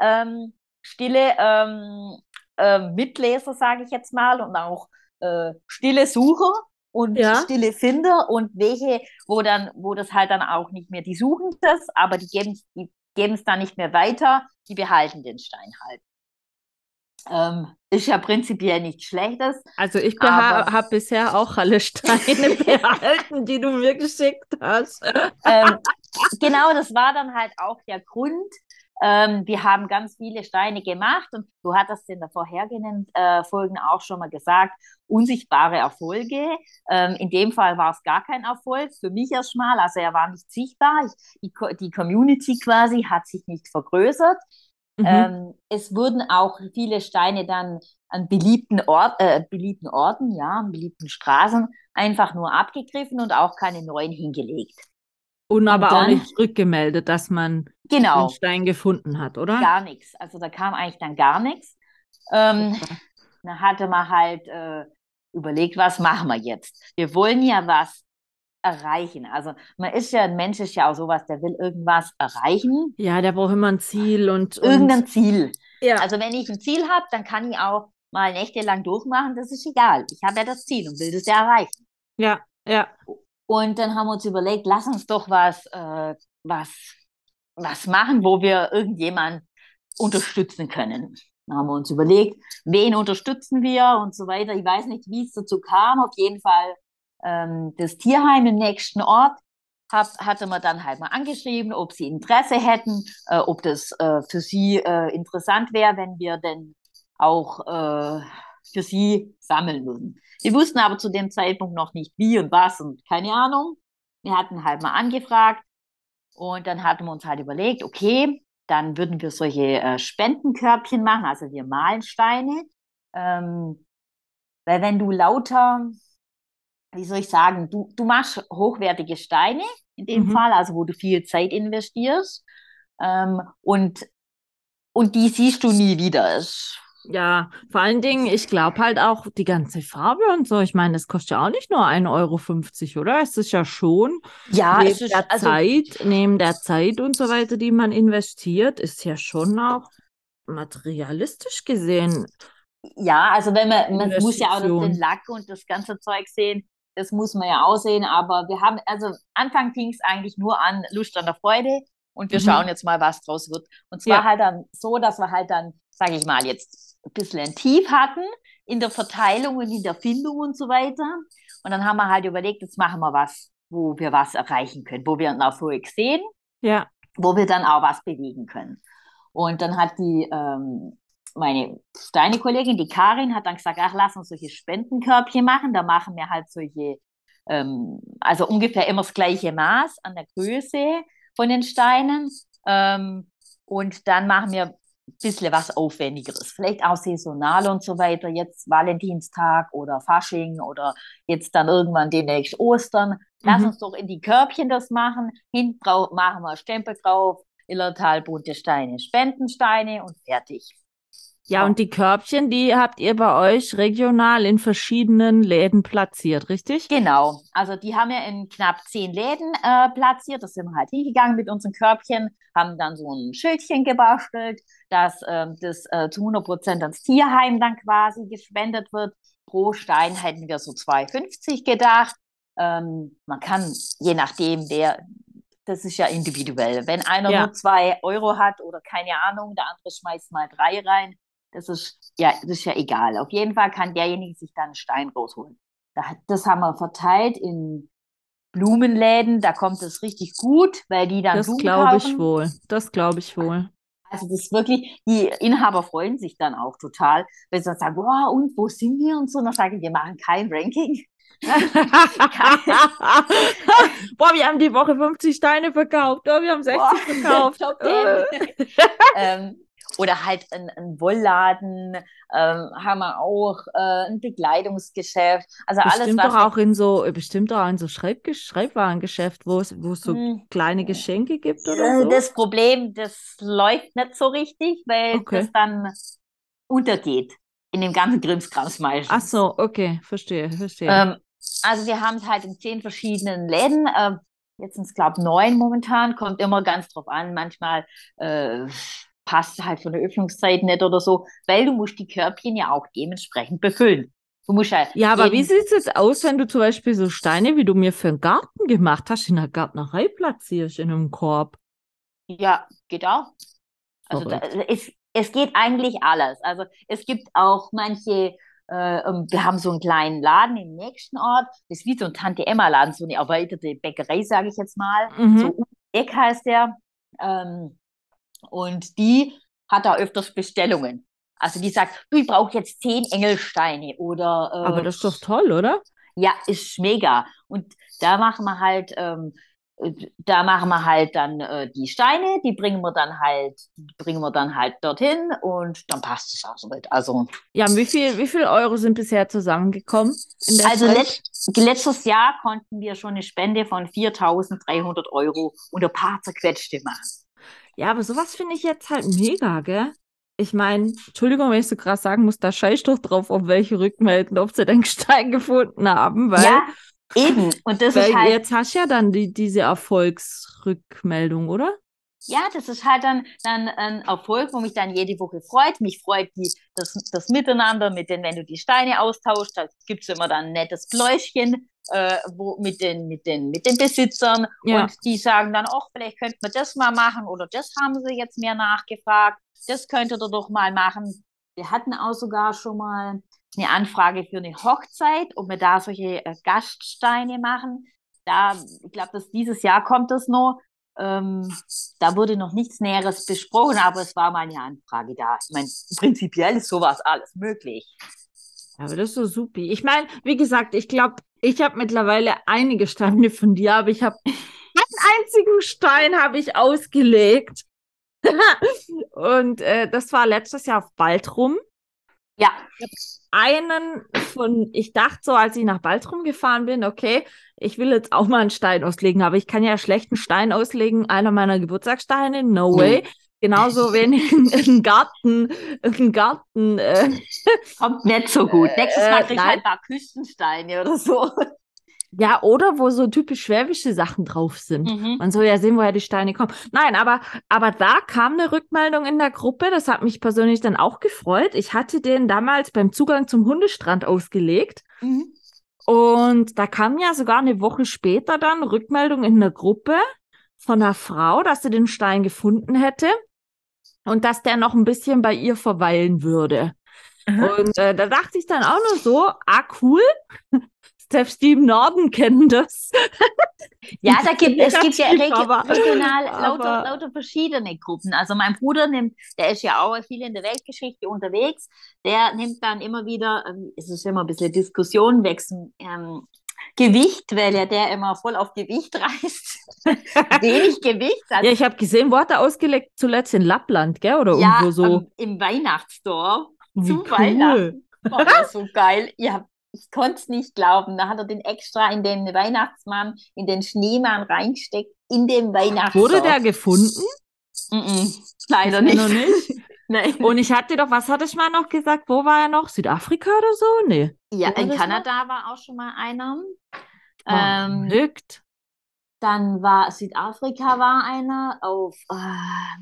ähm, stille ähm, äh, Mitleser, sage ich jetzt mal, und auch äh, stille Sucher und ja. stille Finder und welche, wo dann, wo das halt dann auch nicht mehr, die suchen das, aber die geben es die geben's dann nicht mehr weiter, die behalten den Stein halt. Ähm, ist ja prinzipiell nichts Schlechtes. Also ich habe bisher auch alle Steine behalten, die du mir geschickt hast. Ähm, genau, das war dann halt auch der Grund. Ähm, wir haben ganz viele Steine gemacht und du hattest in der vorhergehenden äh, Folgen auch schon mal gesagt, unsichtbare Erfolge. Ähm, in dem Fall war es gar kein Erfolg, für mich erstmal. Also er war nicht sichtbar. Ich, die, die Community quasi hat sich nicht vergrößert. Mhm. Ähm, es wurden auch viele Steine dann an beliebten, Ort, äh, beliebten Orten, ja, an beliebten Straßen einfach nur abgegriffen und auch keine neuen hingelegt. Und aber und dann, auch nicht rückgemeldet, dass man genau, den Stein gefunden hat, oder? Gar nichts. Also da kam eigentlich dann gar nichts. Ähm, okay. Da hatte man halt äh, überlegt, was machen wir jetzt? Wir wollen ja was erreichen. Also man ist ja, ein Mensch ist ja auch sowas, der will irgendwas erreichen. Ja, der braucht immer ein Ziel und, und irgendein Ziel. Ja. Also wenn ich ein Ziel habe, dann kann ich auch mal nächtelang durchmachen, das ist egal. Ich habe ja das Ziel und will das ja erreichen. Ja, ja. Und dann haben wir uns überlegt, lass uns doch was, äh, was, was machen, wo wir irgendjemand unterstützen können. Dann haben wir uns überlegt, wen unterstützen wir und so weiter. Ich weiß nicht, wie es dazu kam. Auf jeden Fall ähm, das Tierheim im nächsten Ort hab, hatte man dann halt mal angeschrieben, ob sie Interesse hätten, äh, ob das äh, für sie äh, interessant wäre, wenn wir denn auch äh, für sie sammeln würden. Wir wussten aber zu dem Zeitpunkt noch nicht wie und was und keine Ahnung. Wir hatten halt mal angefragt und dann hatten wir uns halt überlegt, okay, dann würden wir solche äh, Spendenkörbchen machen, also wir malen Steine. Ähm, weil wenn du lauter wie soll ich sagen, du, du machst hochwertige Steine in dem mhm. Fall, also wo du viel Zeit investierst. Ähm, und, und die siehst du nie wieder. Ja, vor allen Dingen, ich glaube halt auch die ganze Farbe und so. Ich meine, das kostet ja auch nicht nur 1,50 Euro, oder? Es ist ja schon ja, neben ist, der also, Zeit, neben der Zeit und so weiter, die man investiert, ist ja schon auch materialistisch gesehen. Ja, also wenn man, man muss ja auch den Lack und das ganze Zeug sehen das muss man ja aussehen, aber wir haben, also Anfang fing es eigentlich nur an, Lust an der Freude und wir mhm. schauen jetzt mal, was draus wird. Und zwar ja. halt dann so, dass wir halt dann, sage ich mal, jetzt ein bisschen ein Tief hatten in der Verteilung und in der Findung und so weiter. Und dann haben wir halt überlegt, jetzt machen wir was, wo wir was erreichen können, wo wir einen Erfolg sehen, ja. wo wir dann auch was bewegen können. Und dann hat die ähm, meine deine Kollegin, die Karin, hat dann gesagt, ach, lass uns solche Spendenkörbchen machen. Da machen wir halt solche, ähm, also ungefähr immer das gleiche Maß an der Größe von den Steinen. Ähm, und dann machen wir ein bisschen was Aufwendigeres. Vielleicht auch saisonal und so weiter. Jetzt Valentinstag oder Fasching oder jetzt dann irgendwann demnächst Ostern. Lass mhm. uns doch in die Körbchen das machen. Hinten machen wir Stempel drauf. Illertal bunte Steine, Spendensteine und fertig. Ja, und die Körbchen, die habt ihr bei euch regional in verschiedenen Läden platziert, richtig? Genau. Also die haben wir in knapp zehn Läden äh, platziert. Da sind wir halt hingegangen mit unseren Körbchen, haben dann so ein Schildchen gebastelt, dass äh, das äh, zu 100 Prozent ans Tierheim dann quasi gespendet wird. Pro Stein hätten wir so 2,50 gedacht. Ähm, man kann, je nachdem, wer das ist ja individuell. Wenn einer Ja. nur zwei Euro hat oder keine Ahnung, der andere schmeißt mal drei rein, das ist ja, das ist ja egal. Auf jeden Fall kann derjenige sich dann einen Stein rausholen. Das haben wir verteilt in Blumenläden, da kommt es richtig gut, weil die dann Das glaube ich wohl. Das glaube ich wohl. Also das ist wirklich, die Inhaber freuen sich dann auch total, wenn sie dann sagen, wow, und wo sind wir und so. Und dann sage ich, wir machen kein Ranking. Boah, wir haben die Woche 50 Steine verkauft. Oh, wir haben 60 Boah, verkauft. Äh. 10. ähm, oder halt ein, ein Wollladen, ähm, haben wir auch äh, ein Bekleidungsgeschäft. Also alles, Bestimmt was doch auch in so, äh, bestimmt auch in so Schreibge Schreibwarengeschäft, wo es, so Hm, kleine Geschenke gibt äh, oder so. Das Problem, das läuft nicht so richtig, weil Okay. das dann untergeht in dem ganzen Krimskrams meistens. Ach so, okay, verstehe, verstehe. Ähm, also wir haben es halt in zehn verschiedenen Läden. Ähm, jetzt sind es, glaube ich, neun momentan. Kommt immer ganz drauf an. Manchmal äh, passt halt von der Öffnungszeit nicht oder so, weil du musst die Körbchen ja auch dementsprechend befüllen. Du musst halt Ja, aber wie sieht es jetzt aus, wenn du zum Beispiel so Steine, wie du mir für den Garten gemacht hast, in der Gärtnerei platzierst, in einem Korb? Ja, geht auch. Also da, es, es geht eigentlich alles. Also es gibt auch manche, äh, ähm, wir haben so einen kleinen Laden im nächsten Ort, das ist wie so ein Tante-Emma-Laden, so eine erweiterte Bäckerei, sage ich jetzt mal. Mhm. So Eck heißt der. Ähm, und die hat da öfters Bestellungen. Also die sagt, du, ich brauche jetzt zehn Engelsteine oder äh, Aber das ist doch toll, oder? ja, ist mega. Und da machen wir halt, ähm, äh, da machen wir halt dann äh, die Steine, die bringen wir dann halt, die bringen wir dann halt dorthin und dann passt es auch soweit. Also, Ja, wie viel, wie viel Euro sind bisher zusammengekommen also letzt, letztes Jahr konnten wir schon eine Spende von 4.300 Euro und ein paar zerquetschte machen. Ja, aber sowas finde ich jetzt halt mega, gell? Ich meine, Entschuldigung, wenn ich so krass sagen muss, da scheiß doch drauf, auf welche rückmelden, ob sie den Stein gefunden haben, weil, ja, eben. Und das weil ist halt, jetzt hast du ja dann die, diese Erfolgsrückmeldung, oder? Ja, das ist halt dann, dann ein Erfolg, wo mich dann jede Woche freut. Mich freut die, das, das Miteinander mit den, wenn du die Steine austauschst, da gibt's immer dann ein nettes Pläuschchen äh, wo, mit, den, mit, den, mit den Besitzern. Ja. Und die sagen dann, ach, vielleicht könnten wir das mal machen oder das haben sie jetzt mehr nachgefragt. Das könntet ihr doch mal machen. Wir hatten auch sogar schon mal eine Anfrage für eine Hochzeit, ob wir da solche äh, Gaststeine machen. Da, ich glaube, dass dieses Jahr kommt das noch. Ähm, da wurde noch nichts Näheres besprochen, aber es war mal eine Anfrage da. Ich meine, prinzipiell ist sowas alles möglich. Aber das ist so supi. Ich meine, wie gesagt, ich glaube, ich habe mittlerweile einige Steine von dir, aber ich habe einen einzigen Stein habe ich ausgelegt. Und äh, das war letztes Jahr auf Baltrum. Ja, Einen von, ich dachte so, als ich nach Baltrum gefahren bin, okay, ich will jetzt auch mal einen Stein auslegen, aber ich kann ja schlecht einen Stein auslegen, einer meiner Geburtstagssteine, no way. Genauso wenig einen Garten, einen Garten, äh, kommt nicht so gut. Nächstes Äh, Mal krieg ich halt ein paar Küstensteine oder so. ja, oder wo so typisch schwäbische Sachen drauf sind. Mhm. Man soll ja sehen, woher die Steine kommen. Nein, aber, aber da kam eine Rückmeldung in der Gruppe. Das hat mich persönlich dann auch gefreut. Ich hatte den damals beim Zugang zum Hundestrand ausgelegt. Mhm. Und da kam ja sogar eine Woche später dann Rückmeldung in der Gruppe von einer Frau, dass sie den Stein gefunden hätte und dass der noch ein bisschen bei ihr verweilen würde. Mhm. Und äh, da dachte ich dann auch nur so, ah cool, Steph, im Norden kennen das. Ja, da gibt es gibt ja regi Aber- regional aber- lauter, lauter verschiedene Gruppen. Also mein Bruder nimmt, der ist ja auch viel in der Weltgeschichte unterwegs, der nimmt dann immer wieder, ähm, es ist immer ein bisschen Diskussion wechseln, ähm, Gewicht, weil ja der immer voll auf Gewicht reißt. Wenig Gewicht. Also, Ja, ich habe gesehen, wo hat er ausgelegt? Zuletzt in Lappland, gell? Oder ja, irgendwo so. ähm, im Weihnachtsdorf. Wie zum cool. Weihnachten. War das so geil. Ja, ich konnte es nicht glauben. Da hat er den extra in den Weihnachtsmann, in den Schneemann reingesteckt, in dem Weihnachtsdorf. Wurde der gefunden? Mm -mm, leider nicht. nicht. Nein. Und ich hatte doch, was hatte ich mal noch gesagt? Wo war er noch? Südafrika oder so? Nee. ja, in Kanada war auch schon mal einer. Ähm, Verrückt. dann war Südafrika war einer, auf äh,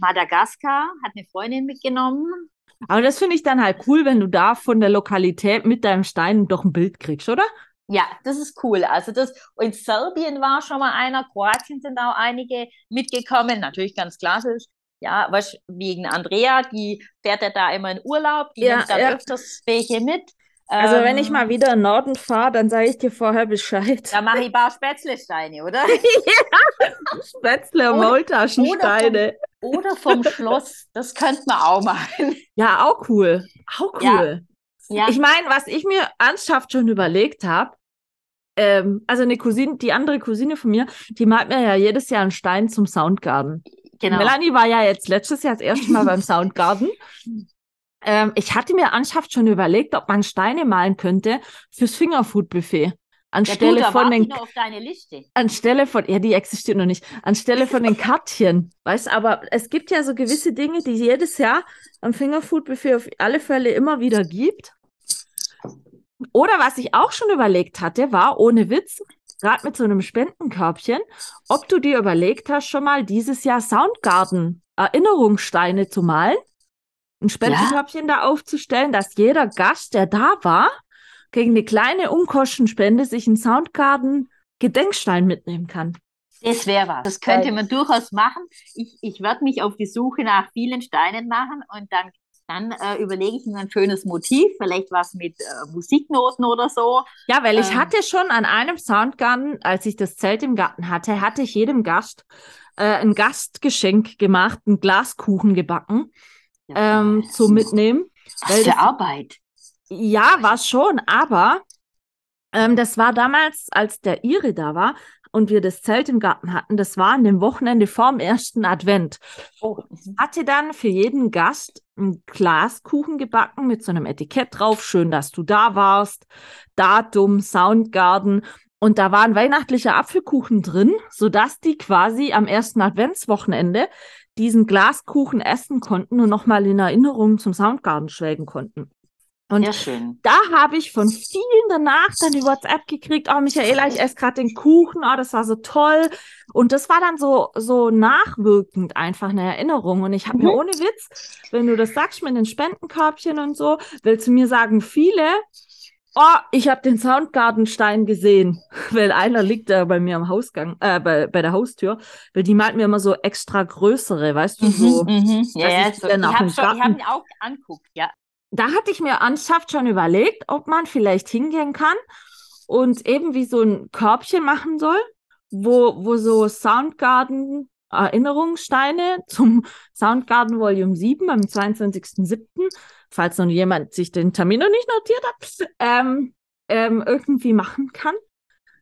Madagaskar hat eine Freundin mitgenommen. Aber das finde ich dann halt cool, wenn du da von der Lokalität mit deinem Stein doch ein Bild kriegst, oder? Ja, das ist cool. Also das, in Serbien war schon mal einer, Kroatien sind auch einige mitgekommen, natürlich ganz klassisch. Ja, was wegen Andrea, die fährt ja da immer in Urlaub, die Ja, nimmt dann ja. öfters welche mit. Also wenn ich Ähm, mal wieder in den Norden fahre, dann sage ich dir vorher Bescheid. Da mache ich ein paar Spätzlesteine, oder? Spätzle und Oder- Maultaschensteine. Oder vom Schloss, das könnte man auch machen. Ja, auch cool. Auch Ja. cool. Ja, Ich meine, was ich mir ernsthaft schon überlegt habe, ähm, also eine Cousine, die andere Cousine von mir, die malt mir ja jedes Jahr einen Stein zum Soundgarden. Genau. Melanie war ja jetzt letztes Jahr das erste Mal beim Soundgarden. Ähm, ich hatte mir ernsthaft schon überlegt, ob man Steine malen könnte fürs Fingerfood-Buffet. Ja, du, Anstelle von den. Anstelle von, ja, die existiert noch nicht, anstelle von den Kärtchen. Weißt aber es gibt ja so gewisse Dinge, die jedes Jahr am Fingerfood-Buffet auf alle Fälle immer wieder gibt. Oder was ich auch schon überlegt hatte, war, ohne Witz, gerade mit so einem Spendenkörbchen, ob du dir überlegt hast, schon mal dieses Jahr Soundgarden Erinnerungssteine zu malen, ein Spendenkörbchen da aufzustellen, dass jeder Gast, der da war, gegen eine kleine Unkostenspende sich einen Soundgarden Gedenkstein mitnehmen kann. Das wäre was. Das könnte man durchaus machen. Ich, ich werde mich auf die Suche nach vielen Steinen machen und dann, dann äh, überlege ich mir ein schönes Motiv, vielleicht was mit äh, Musiknoten oder so. Ja, weil ich Ähm. hatte schon an einem Soundgarden, als ich das Zelt im Garten hatte, hatte ich jedem Gast äh, ein Gastgeschenk gemacht, einen Glaskuchen gebacken ähm, zum Mitnehmen. was für das- Arbeit. Ja, war schon, aber ähm, das war damals, als der Ire da war und wir das Zelt im Garten hatten, das war an dem Wochenende vorm ersten Advent. Oh. Hatte dann für jeden Gast einen Glaskuchen gebacken mit so einem Etikett drauf, schön, dass du da warst, Datum, Soundgarden. Und da war ein weihnachtlicher Apfelkuchen drin, sodass die quasi am ersten Adventswochenende diesen Glaskuchen essen konnten und nochmal in Erinnerung zum Soundgarden schwelgen konnten. Und da habe ich von vielen danach dann die WhatsApp gekriegt, oh Michaela, ich esse gerade den Kuchen, oh, das war so toll. Und das war dann so, so nachwirkend einfach eine Erinnerung. Und ich habe mir Mhm. ohne Witz, wenn du das sagst mit den Spendenkörbchen und so, willst du mir sagen, viele, oh, ich habe den Soundgartenstein gesehen, weil einer liegt da bei mir am Hausgang, äh, bei, bei der Haustür, weil die malt mir immer so extra größere, weißt du, so. mhm. Ja, ja, ich so, ich habe habe ihn auch anguckt, ja. Da hatte ich mir ernsthaft schon überlegt, ob man vielleicht hingehen kann und eben wie so ein Körbchen machen soll, wo, wo so Soundgarden Erinnerungssteine zum Soundgarden Volume 7 am 22.07., falls noch jemand sich den Termin noch nicht notiert hat, ähm, ähm, irgendwie machen kann,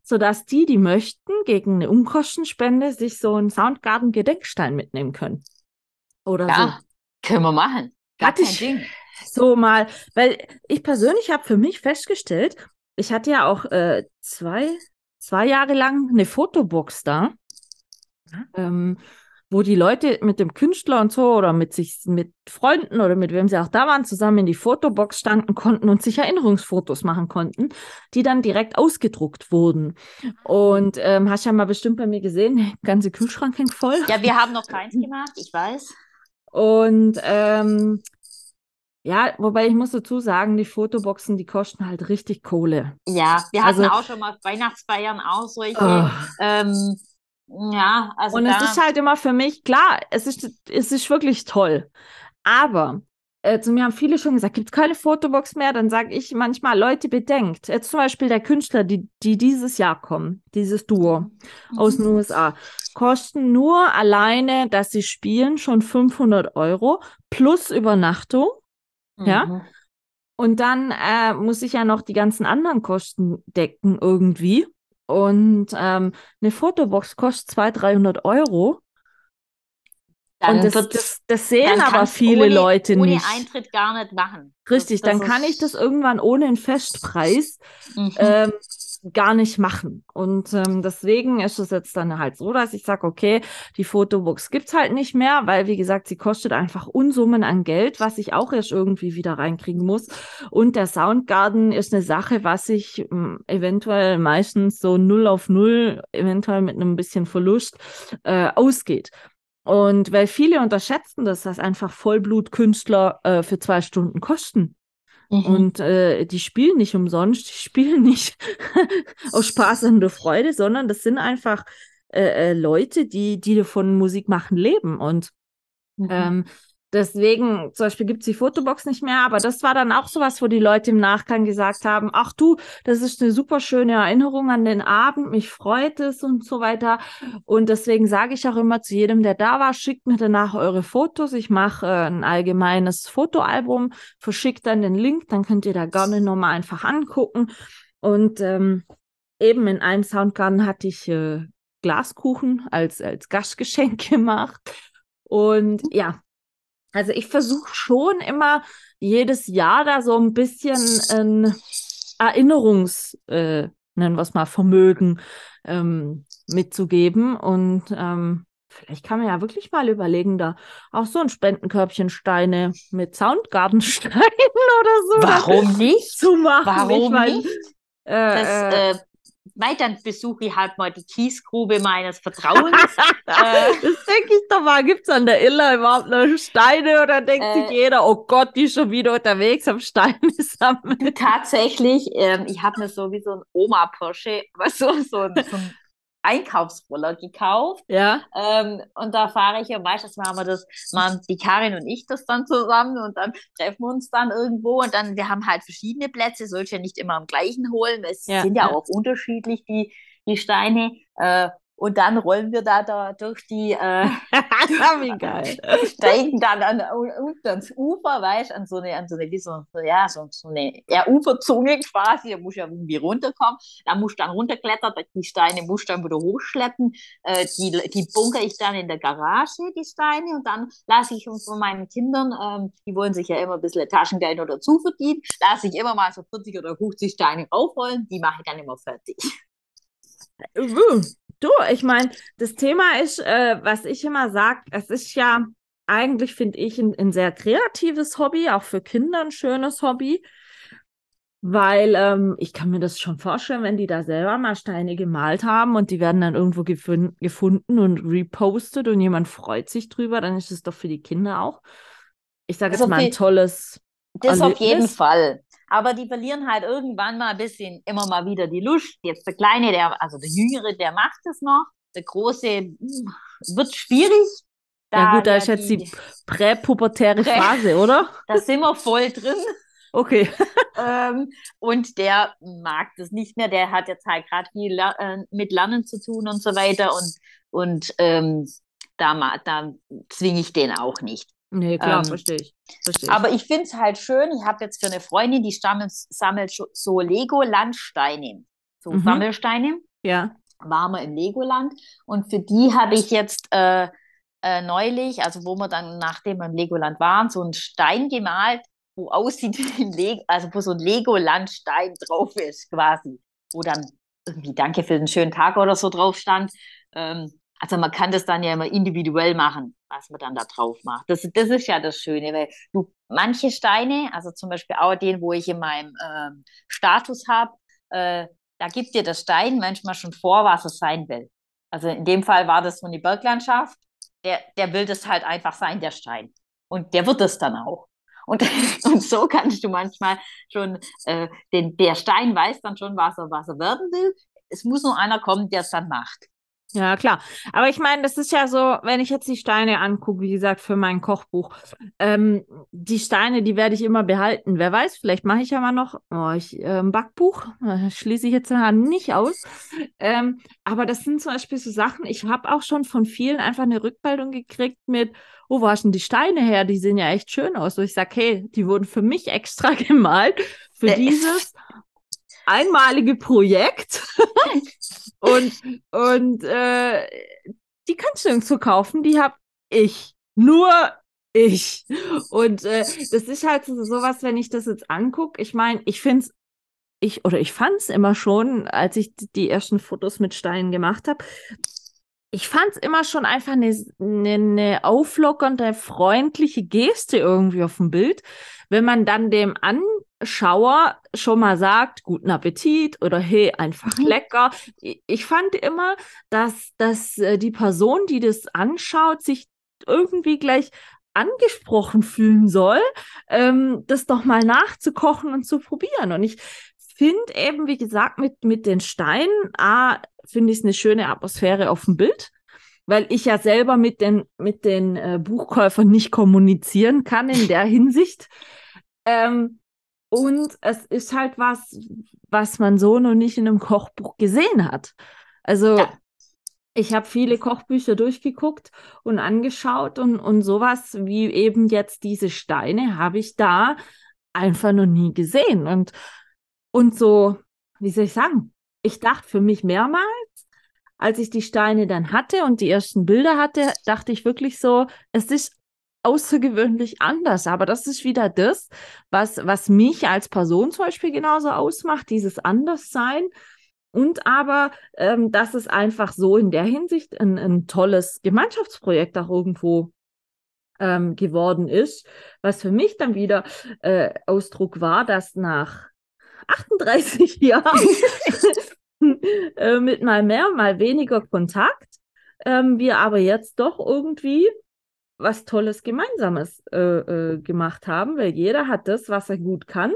sodass die, die möchten, gegen eine Unkostenspende sich so einen Soundgarden Gedenkstein mitnehmen können. Oder so. Ja, können wir machen. Gar Hatte kein ich- Ding. So mal, weil ich persönlich habe für mich festgestellt, ich hatte ja auch äh, zwei, zwei Jahre lang eine Fotobox da, ähm, wo die Leute mit dem Künstler und so oder mit sich, mit Freunden oder mit wem sie auch da waren, zusammen in die Fotobox standen konnten und sich Erinnerungsfotos machen konnten, die dann direkt ausgedruckt wurden. Und ähm, hast ja mal bestimmt bei mir gesehen, der ganze Kühlschrank hängt voll. Ja, wir haben noch keins gemacht, ich weiß. Und ähm, ja, wobei ich muss dazu sagen, die Fotoboxen, die kosten halt richtig Kohle. Ja, wir hatten Also- auch schon mal Weihnachtsfeiern auch solche. Oh. Ähm, ja, also Und da, es ist halt immer für mich, klar, es ist, es ist wirklich toll. Aber äh, zu mir haben viele schon gesagt, gibt es keine Fotobox mehr? Dann sage ich manchmal, Leute, bedenkt. Jetzt zum Beispiel der Künstler, die, die dieses Jahr kommen, dieses Duo aus den USA, kosten nur alleine, dass sie spielen, schon 500 Euro plus Übernachtung. Ja. Mhm. Und dann äh, muss ich ja noch die ganzen anderen Kosten decken irgendwie. Und ähm, eine Fotobox kostet 200, 300 Euro. Dann und das, wird's- das, das sehen aber viele ohne, Leute ohne nicht. Eintritt gar nicht machen. Richtig, Das- dann kann ich das irgendwann ohne einen Festpreis Mhm. ähm, gar nicht machen. Und ähm, deswegen ist es jetzt dann halt so, dass ich sage, okay, die Fotobox gibt's halt nicht mehr, weil, wie gesagt, sie kostet einfach Unsummen an Geld, was ich auch erst irgendwie wieder reinkriegen muss. Und der Soundgarden ist eine Sache, was ich ähm, eventuell meistens so null auf null, eventuell mit einem bisschen Verlust äh, ausgeht. Und weil viele unterschätzen das, dass einfach Vollblutkünstler äh, für zwei Stunden kosten. Mhm. Und äh, die spielen nicht umsonst, die spielen nicht aus Spaß und Freude, sondern das sind einfach äh, äh, Leute, die, die von Musik machen leben. Und mhm. ähm, Deswegen, zum Beispiel gibt es die Fotobox nicht mehr, aber das war dann auch sowas, wo die Leute im Nachgang gesagt haben, ach du, das ist eine super schöne Erinnerung an den Abend, mich freut es und so weiter. Und deswegen sage ich auch immer zu jedem, der da war, schickt mir danach eure Fotos. Ich mache äh, ein allgemeines Fotoalbum, verschickt dann den Link, dann könnt ihr da gerne nochmal einfach angucken. Und ähm, eben in einem Soundgarden hatte ich äh, Glaskuchen als, als Gastgeschenk gemacht. Und ja, also ich versuche schon immer jedes Jahr da so ein bisschen ein Erinnerungs, äh, nennen wir es mal, Vermögen ähm, mitzugeben. Und ähm, vielleicht kann man ja wirklich mal überlegen, da auch so ein Spendenkörbchen Steine mit Soundgartensteinen oder so. Warum nicht? Zu machen. Warum ich mein, nicht? Äh, das, äh, äh weil dann besuche ich halt mal die Kiesgrube meines Vertrauens. äh, das denke ich doch mal. Gibt es an der Iller überhaupt noch Steine oder denkt äh, sich jeder, oh Gott, die ist schon wieder unterwegs am Steine sammeln? Tatsächlich, ähm, ich habe mir so wie so ein Oma-Porsche, was so, so, so ein Einkaufsroller gekauft. Ja. Ähm, und da fahre ich ja meistens machen wir das, machen die Karin und ich das dann zusammen und dann treffen wir uns dann irgendwo und dann, wir haben halt verschiedene Plätze, sollte ja nicht immer am gleichen holen. Es ja, sind ja, ja, auch unterschiedlich, die, die Steine. Äh, und dann rollen wir da, da durch die, äh, wie geil. steigen dann an, unten ans Ufer, weißt an so eine, an so eine, wie so, ja, so, so eine ja, Uferzunge quasi, da muss ja irgendwie runterkommen. Da musst du dann runterklettern, die Steine musst du dann wieder hochschleppen. Äh, die, die bunker ich dann in der Garage, die Steine, und dann lasse ich von meinen Kindern, ähm, die wollen sich ja immer ein bisschen Taschengeld oder dazu verdienen, lasse ich immer mal so 40 oder 50 Steine aufrollen, die mache ich dann immer fertig. Du, ich meine, das Thema ist, äh, was ich immer sage, es ist ja eigentlich, finde ich, ein, ein, sehr kreatives Hobby, auch für Kinder ein schönes Hobby. Weil ähm, ich kann mir das schon vorstellen, wenn die da selber mal Steine gemalt haben und die werden dann irgendwo gefun gefunden und repostet und jemand freut sich drüber, dann ist es doch für die Kinder auch, ich sage jetzt mal, ein tolles. Das Erlebnis. auf jeden Fall aber die verlieren halt irgendwann mal ein bisschen immer mal wieder die Lust. Jetzt der Kleine, der, also der Jüngere, der macht es noch. Der Große hm, wird schwierig. Da, ja gut, da ist jetzt die, die präpubertäre Prä Phase, oder? Da sind wir voll drin. Okay. ähm, und der mag das nicht mehr. Der hat jetzt halt gerade viel äh, mit Lernen zu tun und so weiter. Und, und ähm, da, da zwinge ich den auch nicht. Nee, klar, ähm, verstehe ich. Versteh ich. Aber ich finde es halt schön, ich habe jetzt für eine Freundin, die sammelt, sammelt so Lego-Landsteine, so mhm. Sammelsteine. Ja. Waren wir im Legoland. Und für die habe ich jetzt äh, äh, neulich, also wo wir dann, nachdem wir im Legoland waren, so einen Stein gemalt, wo aussieht wie ein Lego, also wo so ein Lego-Landstein drauf ist, quasi. Wo dann irgendwie Danke für den schönen Tag oder so drauf stand. Ähm, also man kann das dann ja immer individuell machen, was man dann da drauf macht. Das, das ist ja das Schöne, weil du manche Steine, also zum Beispiel auch den, wo ich in meinem ähm, Status habe, äh, da gibt dir der Stein manchmal schon vor, was es sein will. Also in dem Fall war das so eine Berglandschaft. Der, der will das halt einfach sein, der Stein. Und der wird es dann auch. Und, und so kannst du manchmal schon, äh, den, der Stein weiß dann schon, was er, was er werden will. Es muss nur einer kommen, der es dann macht. Ja, klar. Aber ich meine, das ist ja so, wenn ich jetzt die Steine angucke, wie gesagt, für mein Kochbuch, ähm, die Steine, die werde ich immer behalten. Wer weiß, vielleicht mache ich ja mal noch oh, ich, äh, ein Backbuch, äh, schließe ich jetzt nicht aus. Ähm, aber das sind zum Beispiel so Sachen, ich habe auch schon von vielen einfach eine Rückmeldung gekriegt mit, oh, wo hast denn die Steine her? Die sehen ja echt schön aus. Und ich sage, hey, die wurden für mich extra gemalt, für äh, dieses einmalige Projekt. und und äh, die kannst du nirgendwo kaufen, die habe ich. Nur ich. Und äh, das ist halt so sowas, wenn ich das jetzt angucke. Ich meine, ich finde es, ich, oder ich fand es immer schon, als ich die ersten Fotos mit Steinen gemacht habe, ich fand es immer schon einfach eine, eine, eine auflockernde, freundliche Geste irgendwie auf dem Bild, wenn man dann dem Anschauer schon mal sagt, guten Appetit oder hey, einfach mhm. lecker. Ich fand immer, dass, dass äh, die Person, die das anschaut, sich irgendwie gleich angesprochen fühlen soll, ähm, das doch mal nachzukochen und zu probieren. Und ich finde eben, wie gesagt, mit, mit den Steinen, A, finde ich es eine schöne Atmosphäre auf dem Bild, weil ich ja selber mit den, mit den äh, Buchkäufern nicht kommunizieren kann in der Hinsicht. Ähm, und es ist halt was, was man so noch nicht in einem Kochbuch gesehen hat. Also ja. ich habe viele Kochbücher durchgeguckt und angeschaut und, und sowas wie eben jetzt diese Steine habe ich da einfach noch nie gesehen. Und, und so, wie soll ich sagen, ich dachte für mich mehrmals, als ich die Steine dann hatte und die ersten Bilder hatte, dachte ich wirklich so, es ist außergewöhnlich anders. Aber das ist wieder das, was, was mich als Person zum Beispiel genauso ausmacht, dieses Anderssein. Und aber, ähm, dass es einfach so in der Hinsicht ein, ein tolles Gemeinschaftsprojekt auch irgendwo ähm, geworden ist, was für mich dann wieder äh, Ausdruck war, dass nach 38 Jahren äh, mit mal mehr, mal weniger Kontakt, ähm, wir aber jetzt doch irgendwie was Tolles Gemeinsames äh, äh, gemacht haben, weil jeder hat das, was er gut kann,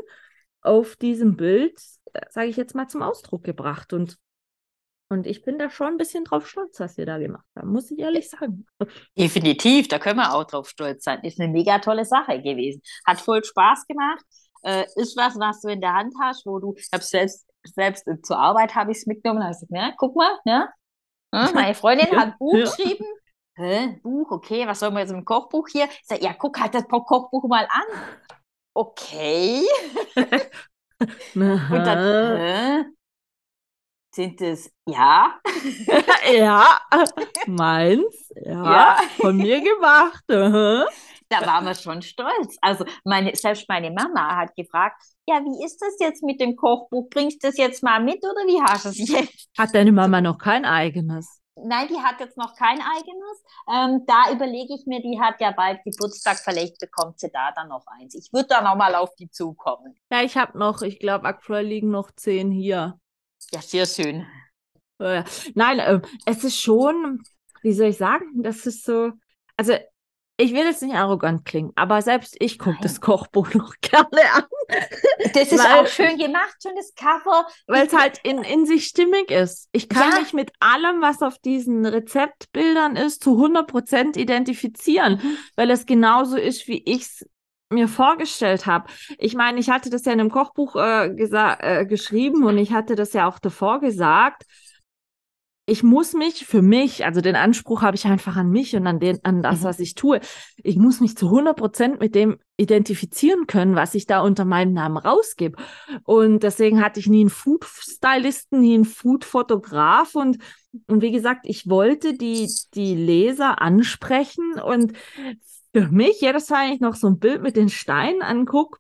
auf diesem Bild, sage ich jetzt mal, zum Ausdruck gebracht. Und, und ich bin da schon ein bisschen drauf stolz, was wir da gemacht haben, muss ich ehrlich sagen. Definitiv, da können wir auch drauf stolz sein. Ist eine mega tolle Sache gewesen. Hat voll Spaß gemacht. Äh, ist was, was du in der Hand hast, wo du, ich habe selbst, selbst zur Arbeit habe ich es mitgenommen, habe gesagt, ne, guck mal, ne? Meine Freundin hat ein Buch ja. geschrieben, Hä? Buch, okay, was soll man jetzt im Kochbuch hier? Ich sage, ja, guck halt das Kochbuch mal an. Okay. Und dann, hä? Sind es, ja? ja, meins, ja, ja, von mir gemacht. da waren wir schon stolz. Also meine, selbst meine Mama hat gefragt, ja, wie ist das jetzt mit dem Kochbuch? Bringst du das jetzt mal mit oder wie hast du es jetzt? Hat deine Mama noch kein eigenes? Nein, die hat jetzt noch kein eigenes. Ähm, da überlege ich mir, die hat ja bald Geburtstag, vielleicht bekommt sie da dann noch eins. Ich würde da nochmal auf die zukommen. Ja, ich habe noch, ich glaube, aktuell liegen noch zehn hier. Ja, sehr schön. Äh, nein, äh, es ist schon, wie soll ich sagen, das ist so, also ich will jetzt nicht arrogant klingen, aber selbst ich gucke das Kochbuch noch gerne an. Das ist weil, auch schön gemacht, schönes Cover. Weil es halt in, in sich stimmig ist. Ich kann ja. mich mit allem, was auf diesen Rezeptbildern ist, zu 100% identifizieren, mhm. weil es genauso ist, wie ich es mir vorgestellt habe. Ich meine, ich hatte das ja in einem Kochbuch äh, äh, geschrieben und ich hatte das ja auch davor gesagt ich muss mich für mich, also den Anspruch habe ich einfach an mich und an, den, an das, mhm. was ich tue. Ich muss mich zu 100 Prozent mit dem identifizieren können, was ich da unter meinem Namen rausgebe. Und deswegen hatte ich nie einen Food-Stylisten, nie einen Food-Fotograf. Und, und wie gesagt, ich wollte die, die Leser ansprechen. Und für mich, jedes Mal, wenn ich noch so ein Bild mit den Steinen angucke,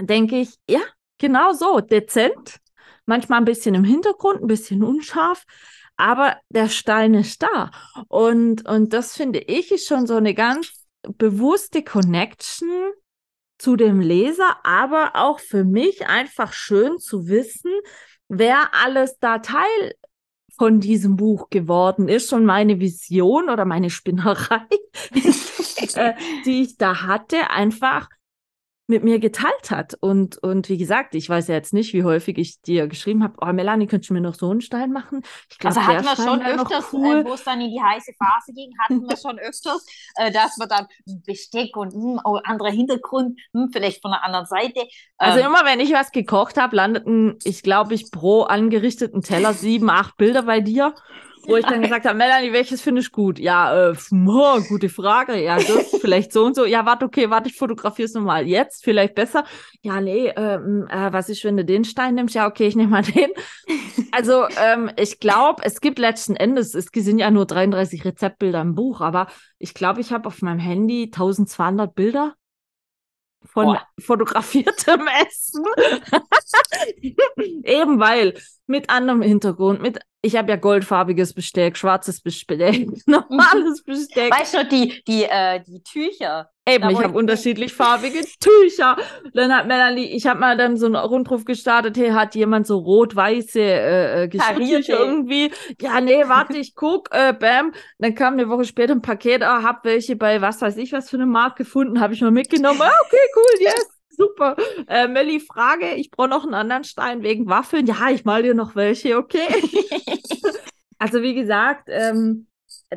denke ich, ja, genau so, dezent. Manchmal ein bisschen im Hintergrund, ein bisschen unscharf aber der Stein ist da. Und, und das finde ich ist schon so eine ganz bewusste Connection zu dem Leser, aber auch für mich einfach schön zu wissen, wer alles da Teil von diesem Buch geworden ist und meine Vision oder meine Spinnerei, äh, die ich da hatte, einfach mit mir geteilt hat. Und, und wie gesagt, ich weiß ja jetzt nicht, wie häufig ich dir geschrieben habe, oh Melanie, könntest du mir noch so einen Stein machen? Ich glaub, also hatten wir schon öfters, äh, cool. äh, wo es dann in die heiße Phase ging, hatten wir schon öfters, äh, dass wir dann Besteck und mh, hm, oh, anderer Hintergrund, mh, hm, vielleicht von der anderen Seite. Also ähm, immer, wenn ich was gekocht habe, landeten, ich glaube, ich pro angerichteten Teller sieben, acht Bilder bei dir wo ich dann gesagt habe, Melanie, welches finde ich gut? Ja, äh, oh, gute Frage. Ja, das vielleicht so und so. Ja, warte, okay, warte, ich fotografiere es nochmal. Jetzt vielleicht besser. Ja, nee, ähm, äh, was ist, wenn du den Stein nimmst? Ja, okay, ich nehme mal den. Also ähm, ich glaube, es gibt letzten Endes, es sind ja nur 33 Rezeptbilder im Buch, aber ich glaube, ich habe auf meinem Handy 1200 Bilder von Boah. fotografiertem Essen. Eben weil mit anderem Hintergrund, mit ich habe ja goldfarbiges Besteck, schwarzes Besteck, normales Besteck. Weißt du, die, die, äh, die Tücher, Eben, ich habe unterschiedlich farbige Tücher. Dann hat Melanie, ich habe mal dann so einen Rundruf gestartet, hey, hat jemand so rot-weiße äh, äh Geschirrtücher irgendwie? Ja, nee, warte, ich guck, äh, bam. Dann kam eine Woche später ein Paket, ah, hab welche bei was weiß ich was für eine Marke gefunden, habe ich mal mitgenommen. Ah, okay, cool, yes. Super. Äh, Melli, Frage, ich brauche noch einen anderen Stein wegen Waffeln. Ja, ich mal dir noch welche, okay? also wie gesagt, ähm,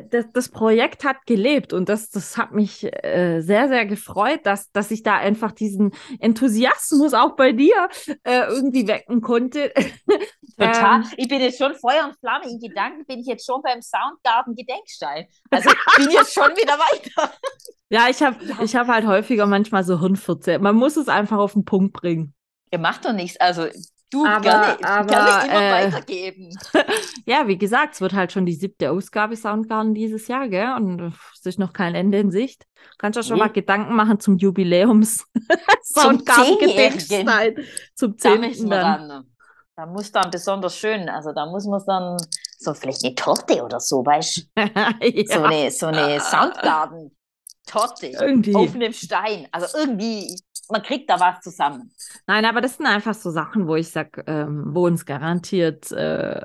das, das Projekt hat gelebt und das, das hat mich äh, sehr, sehr gefreut, dass, dass ich da einfach diesen Enthusiasmus auch bei dir äh, irgendwie wecken konnte. Total. Ähm, ich bin jetzt schon Feuer und Flamme. In Gedanken bin ich jetzt schon beim Soundgarten Gedenkstein. Also ich bin jetzt schon wieder weiter. Ja, ich habe ich hab halt häufiger manchmal so Hirnfurze. Man muss es einfach auf den Punkt bringen. Ihr macht doch nichts. Also Du, aber, gerne, aber, gerne immer äh, weitergeben. ja, wie gesagt, es wird halt schon die siebte Ausgabe Soundgarden dieses Jahr, gell? Und es ist noch kein Ende in Sicht. Kannst du schon nee. mal Gedanken machen zum Jubiläums Soundgarden Gedenkstein. Zum zehnten dann. dann. Da muss dann besonders schön, also da muss man dann so vielleicht eine Torte oder so, weißt du? ja. So eine, so eine Soundgarden. Torte irgendwie. auf einem Stein. Also irgendwie man kriegt da was zusammen. Nein, aber das sind einfach so Sachen, wo ich sage, ähm, wo uns garantiert äh,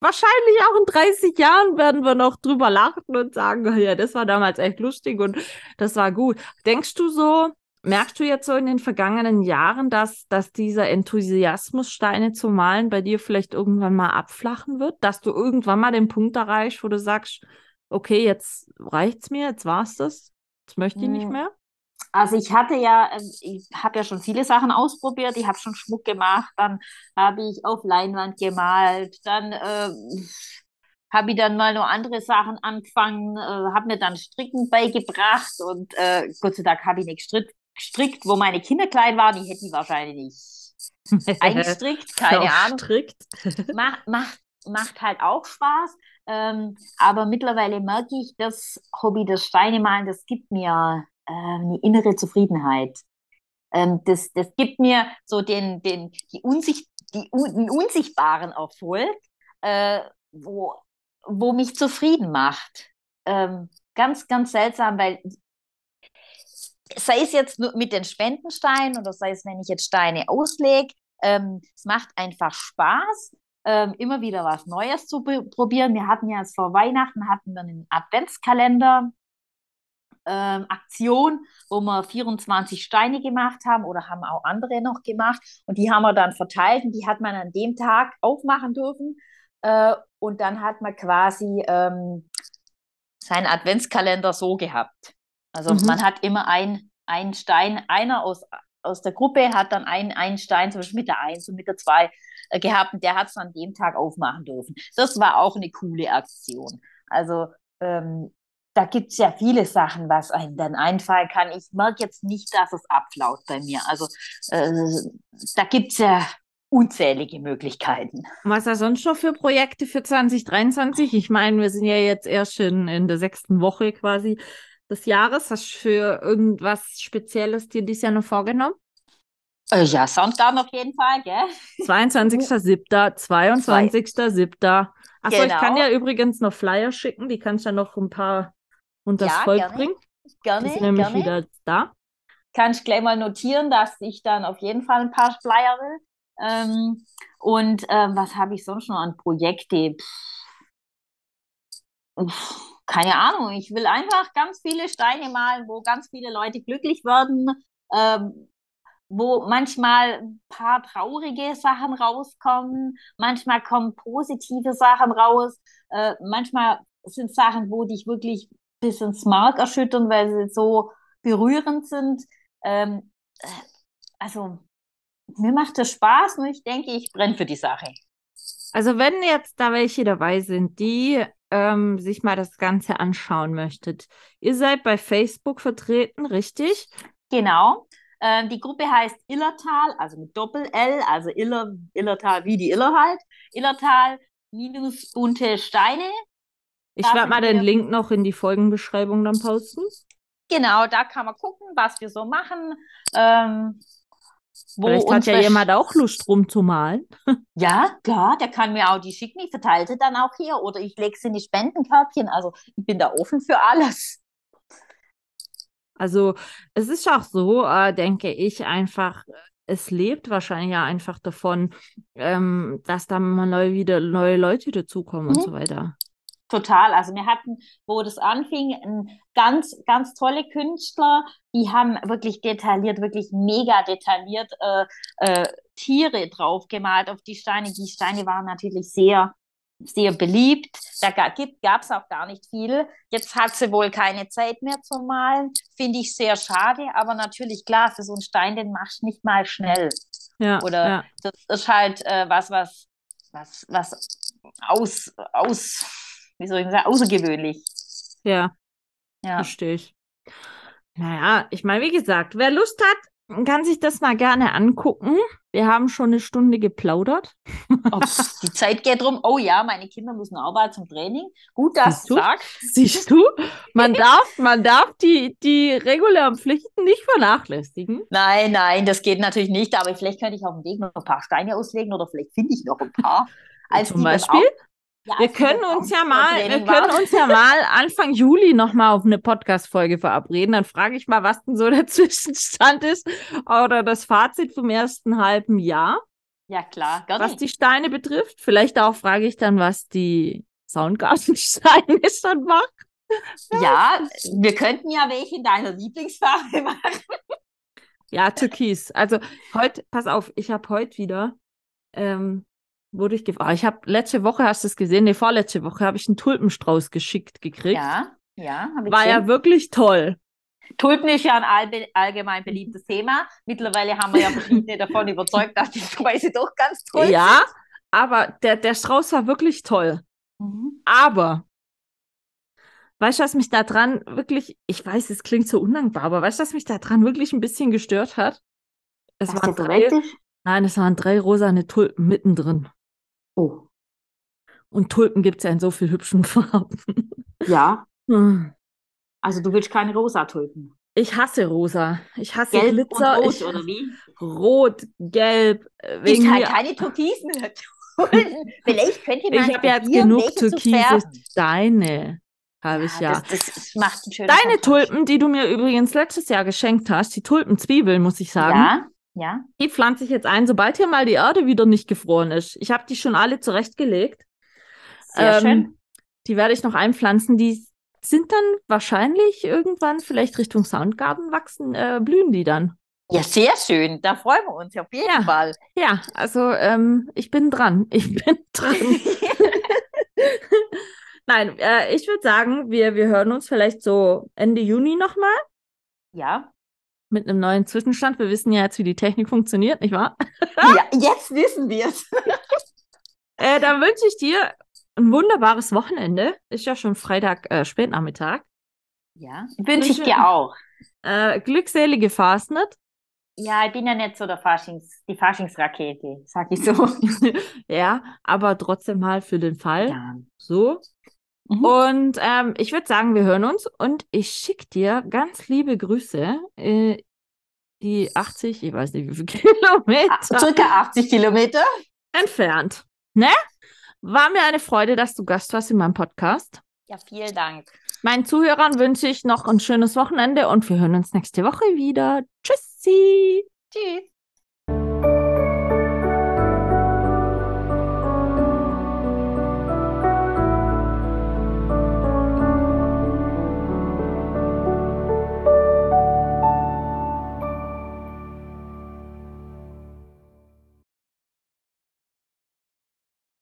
wahrscheinlich auch in 30 Jahren werden wir noch drüber lachen und sagen, ja, das war damals echt lustig und das war gut. Denkst du so, merkst du jetzt so in den vergangenen Jahren, dass, dass dieser Enthusiasmus, Steine zu malen, bei dir vielleicht irgendwann mal abflachen wird? Dass du irgendwann mal den Punkt erreichst, wo du sagst, okay, jetzt reicht's mir, jetzt war's das, jetzt möchte ich hm. nicht mehr? Also ich hatte ja, ähm, ich habe ja schon viele Sachen ausprobiert. Ich habe schon Schmuck gemacht, dann habe ich auf Leinwand gemalt, dann äh, habe ich dann mal noch andere Sachen angefangen, äh, habe mir dann Stricken beigebracht und äh, Gott sei Dank habe ich nicht gestrickt, wo meine Kinder klein waren. Ich hätte die wahrscheinlich nicht eingestrickt, keine Ahnung. Macht, macht, macht halt auch Spaß. Ähm, aber mittlerweile merke ich, das Hobby des Steinemalen, das gibt mir äh, eine innere Zufriedenheit. Ähm, das, das gibt mir so den, den, die Unsicht, die, den unsichtbaren Erfolg, äh, wo, wo mich zufrieden macht. Ähm, ganz, ganz seltsam, weil sei es jetzt nur mit den Spendensteinen oder sei es, wenn ich jetzt Steine auslege, ähm, es macht einfach Spaß, ähm, immer wieder was Neues zu probieren. Wir hatten ja jetzt vor Weihnachten hatten wir einen Adventskalender ähm, Aktion, wo wir 24 Steine gemacht haben oder haben auch andere noch gemacht. Und die haben wir dann verteilt und die hat man an dem Tag aufmachen dürfen. Äh, und dann hat man quasi ähm, seinen Adventskalender so gehabt. Also mhm. man hat immer ein, einen Stein, einer aus, aus der Gruppe hat dann einen, einen Stein, zum Beispiel mit der 1 und mit der 2 äh, gehabt und der hat es an dem Tag aufmachen dürfen. Das war auch eine coole Aktion. Also ähm, da gibt es ja viele Sachen, was einem dann einfallen kann. Ich merke jetzt nicht, dass es abflaut bei mir. Also äh, da gibt es ja unzählige Möglichkeiten. Was da sonst noch für Projekte für 2023? Ich meine, wir sind ja jetzt erst in, in der sechsten Woche quasi des Jahres. Hast du für irgendwas Spezielles dir dieses Jahr noch vorgenommen? Äh, ja, Soundgarden auf jeden Fall, gell? 22.07., 22.07. Achso, genau. ich kann ja übrigens noch Flyer schicken, die kannst du ja noch ein paar und das ja, Volk gerne. bringen. Gerne. Die sind nämlich gerne. wieder da. Kannst gleich mal notieren, dass ich dann auf jeden Fall ein paar Flyer will. Ähm, und ähm, was habe ich sonst noch an Projekte? keine Ahnung. Ich will einfach ganz viele Steine malen, wo ganz viele Leute glücklich werden. Ähm, wo manchmal ein paar traurige Sachen rauskommen, manchmal kommen positive Sachen raus, äh, manchmal sind Sachen, wo dich wirklich bis ins Mark erschüttern, weil sie so berührend sind. Ähm, äh, also mir macht das Spaß und ich denke, ich brenne für die Sache. Also wenn jetzt da welche dabei sind, die ähm, sich mal das Ganze anschauen möchtet. Ihr seid bei Facebook vertreten, richtig? Genau. Ähm, die Gruppe heißt Illertal, also mit Doppel-L, also Iller, Illertal wie die Iller halt. Illertal minus bunte Steine. Ich werde mal den Link noch in die Folgenbeschreibung dann posten. Genau, da kann man gucken, was wir so machen. Ähm, Vielleicht hat ja jemand auch Lust rumzumalen. Ja, klar, der kann mir auch die schicken. Ich verteile sie dann auch hier oder ich lege sie in die Spendenkörbchen. Also ich bin da offen für alles. Also es ist auch so, äh, denke ich, einfach, es lebt wahrscheinlich ja einfach davon, ähm, dass da mal neu wieder neue Leute dazukommen Mhm. und so weiter. Total. Also wir hatten, wo das anfing, ganz, ganz tolle Künstler, die haben wirklich detailliert, wirklich mega detailliert äh, äh, Tiere draufgemalt auf die Steine. Die Steine waren natürlich sehr, sehr beliebt. Da gab es auch gar nicht viel. Jetzt hat sie wohl keine Zeit mehr zum Malen. Finde ich sehr schade, aber natürlich klar, für so einen Stein, den machst du nicht mal schnell. Ja, Oder ja. das ist halt äh, was, was, was, was aus, aus, wie soll ich sagen, außergewöhnlich. Ja, Ja. verstehe ich. Naja, ich meine, wie gesagt, wer Lust hat, kann sich das mal gerne angucken. Wir haben schon eine Stunde geplaudert. Oh, die Zeit geht rum. Oh ja, meine Kinder müssen auch bald zum Training. Gut, dass du sagst. Siehst du, man darf, man darf die, die regulären Pflichten nicht vernachlässigen. Nein, nein, das geht natürlich nicht. Aber vielleicht könnte ich auf dem Weg noch ein paar Steine auslegen oder vielleicht finde ich noch ein paar. Als Zum Beispiel? Ja, Wir können uns ja mal, wir Training können uns ja mal Anfang Juli nochmal auf eine Podcast-Folge verabreden. Dann frage ich mal, was denn so der Zwischenstand ist oder das Fazit vom ersten halben Jahr, Ja, klar, gar was nicht. die Steine betrifft. Vielleicht auch frage ich dann, was die Soundgarten-Steine dann machen. Ja, wir könnten ja welche in deiner Lieblingsfarbe machen. Ja, Türkis. Also heute, pass auf, ich habe heute wieder, ähm, wurde ich gefragt, ich habe letzte Woche, hast du es gesehen, nee, vorletzte Woche habe ich einen Tulpenstrauß geschickt gekriegt. Ja, ja, habe ich War ja gesehen. wirklich toll. Tulpen ist ja ein allgemein beliebtes Thema. Mittlerweile haben wir ja verschiedene davon überzeugt, dass die Preise doch ganz toll Ja, aber der, der Strauß war wirklich toll. sind. Mhm. Aber, weißt du, was mich da dran wirklich, ich weiß, es klingt so undankbar, aber weißt du, was mich da dran wirklich ein bisschen gestört hat? Es Dass waren drei, nein, es waren drei rosane Tulpen mittendrin. Oh, Und Tulpen gibt es ja in so viel hübschen Farben. ja. Hm. Also du willst keine Rosatulpen. Ich hasse rosa. Ich hasse Gelb Glitzer. und rot, ich, oder wie? Rot, gelb. äh, Ich Wegen halt mir, keine türkisen Tulpen. Vielleicht könnte man ich habe jetzt probieren, genug türkise. Steine. Habe ich ja. Das, das macht einen schönen Deine. Tulpen, die du mir übrigens letztes Jahr geschenkt hast, die Tulpenzwiebeln, muss ich sagen, Ja, ja. die pflanze ich jetzt ein, sobald hier mal die Erde wieder nicht gefroren ist. Ich habe die schon alle zurechtgelegt. Sehr Ähm, schön. Die werde ich noch einpflanzen. Die sind dann wahrscheinlich irgendwann vielleicht Richtung Soundgarten wachsen, äh, blühen die dann. Ja, sehr schön. Da freuen wir uns auf jeden Ja. Fall. Ja, also ähm, ich bin dran. Ich bin dran. Nein, äh, ich würde sagen, wir, wir hören uns vielleicht so Ende Juni nochmal ja. Mit einem neuen Zwischenstand. Wir wissen ja jetzt, wie die Technik funktioniert, nicht wahr? ja, jetzt wissen wir es. Äh, dann wünsche ich dir ein wunderbares Wochenende. Ist ja schon Freitag, äh, Spätnachmittag. Ja, wünsche ich dir auch. Äh, glückselige Fastnet. Ja, ich bin ja nicht so der Faschings, die Faschingsrakete, sag ich so. ja, aber trotzdem mal für den Fall. Ja. So. Mhm. Und ähm, ich würde sagen, wir hören uns und ich schicke dir ganz liebe Grüße. Äh, die 80, ich weiß nicht wie viele Kilometer Circa 80 Kilometer. entfernt. Ne? War mir eine Freude, dass du Gast warst in meinem Podcast. Ja, vielen Dank. Meinen Zuhörern wünsche ich noch ein schönes Wochenende und wir hören uns nächste Woche wieder. Tschüssi! Tschüss.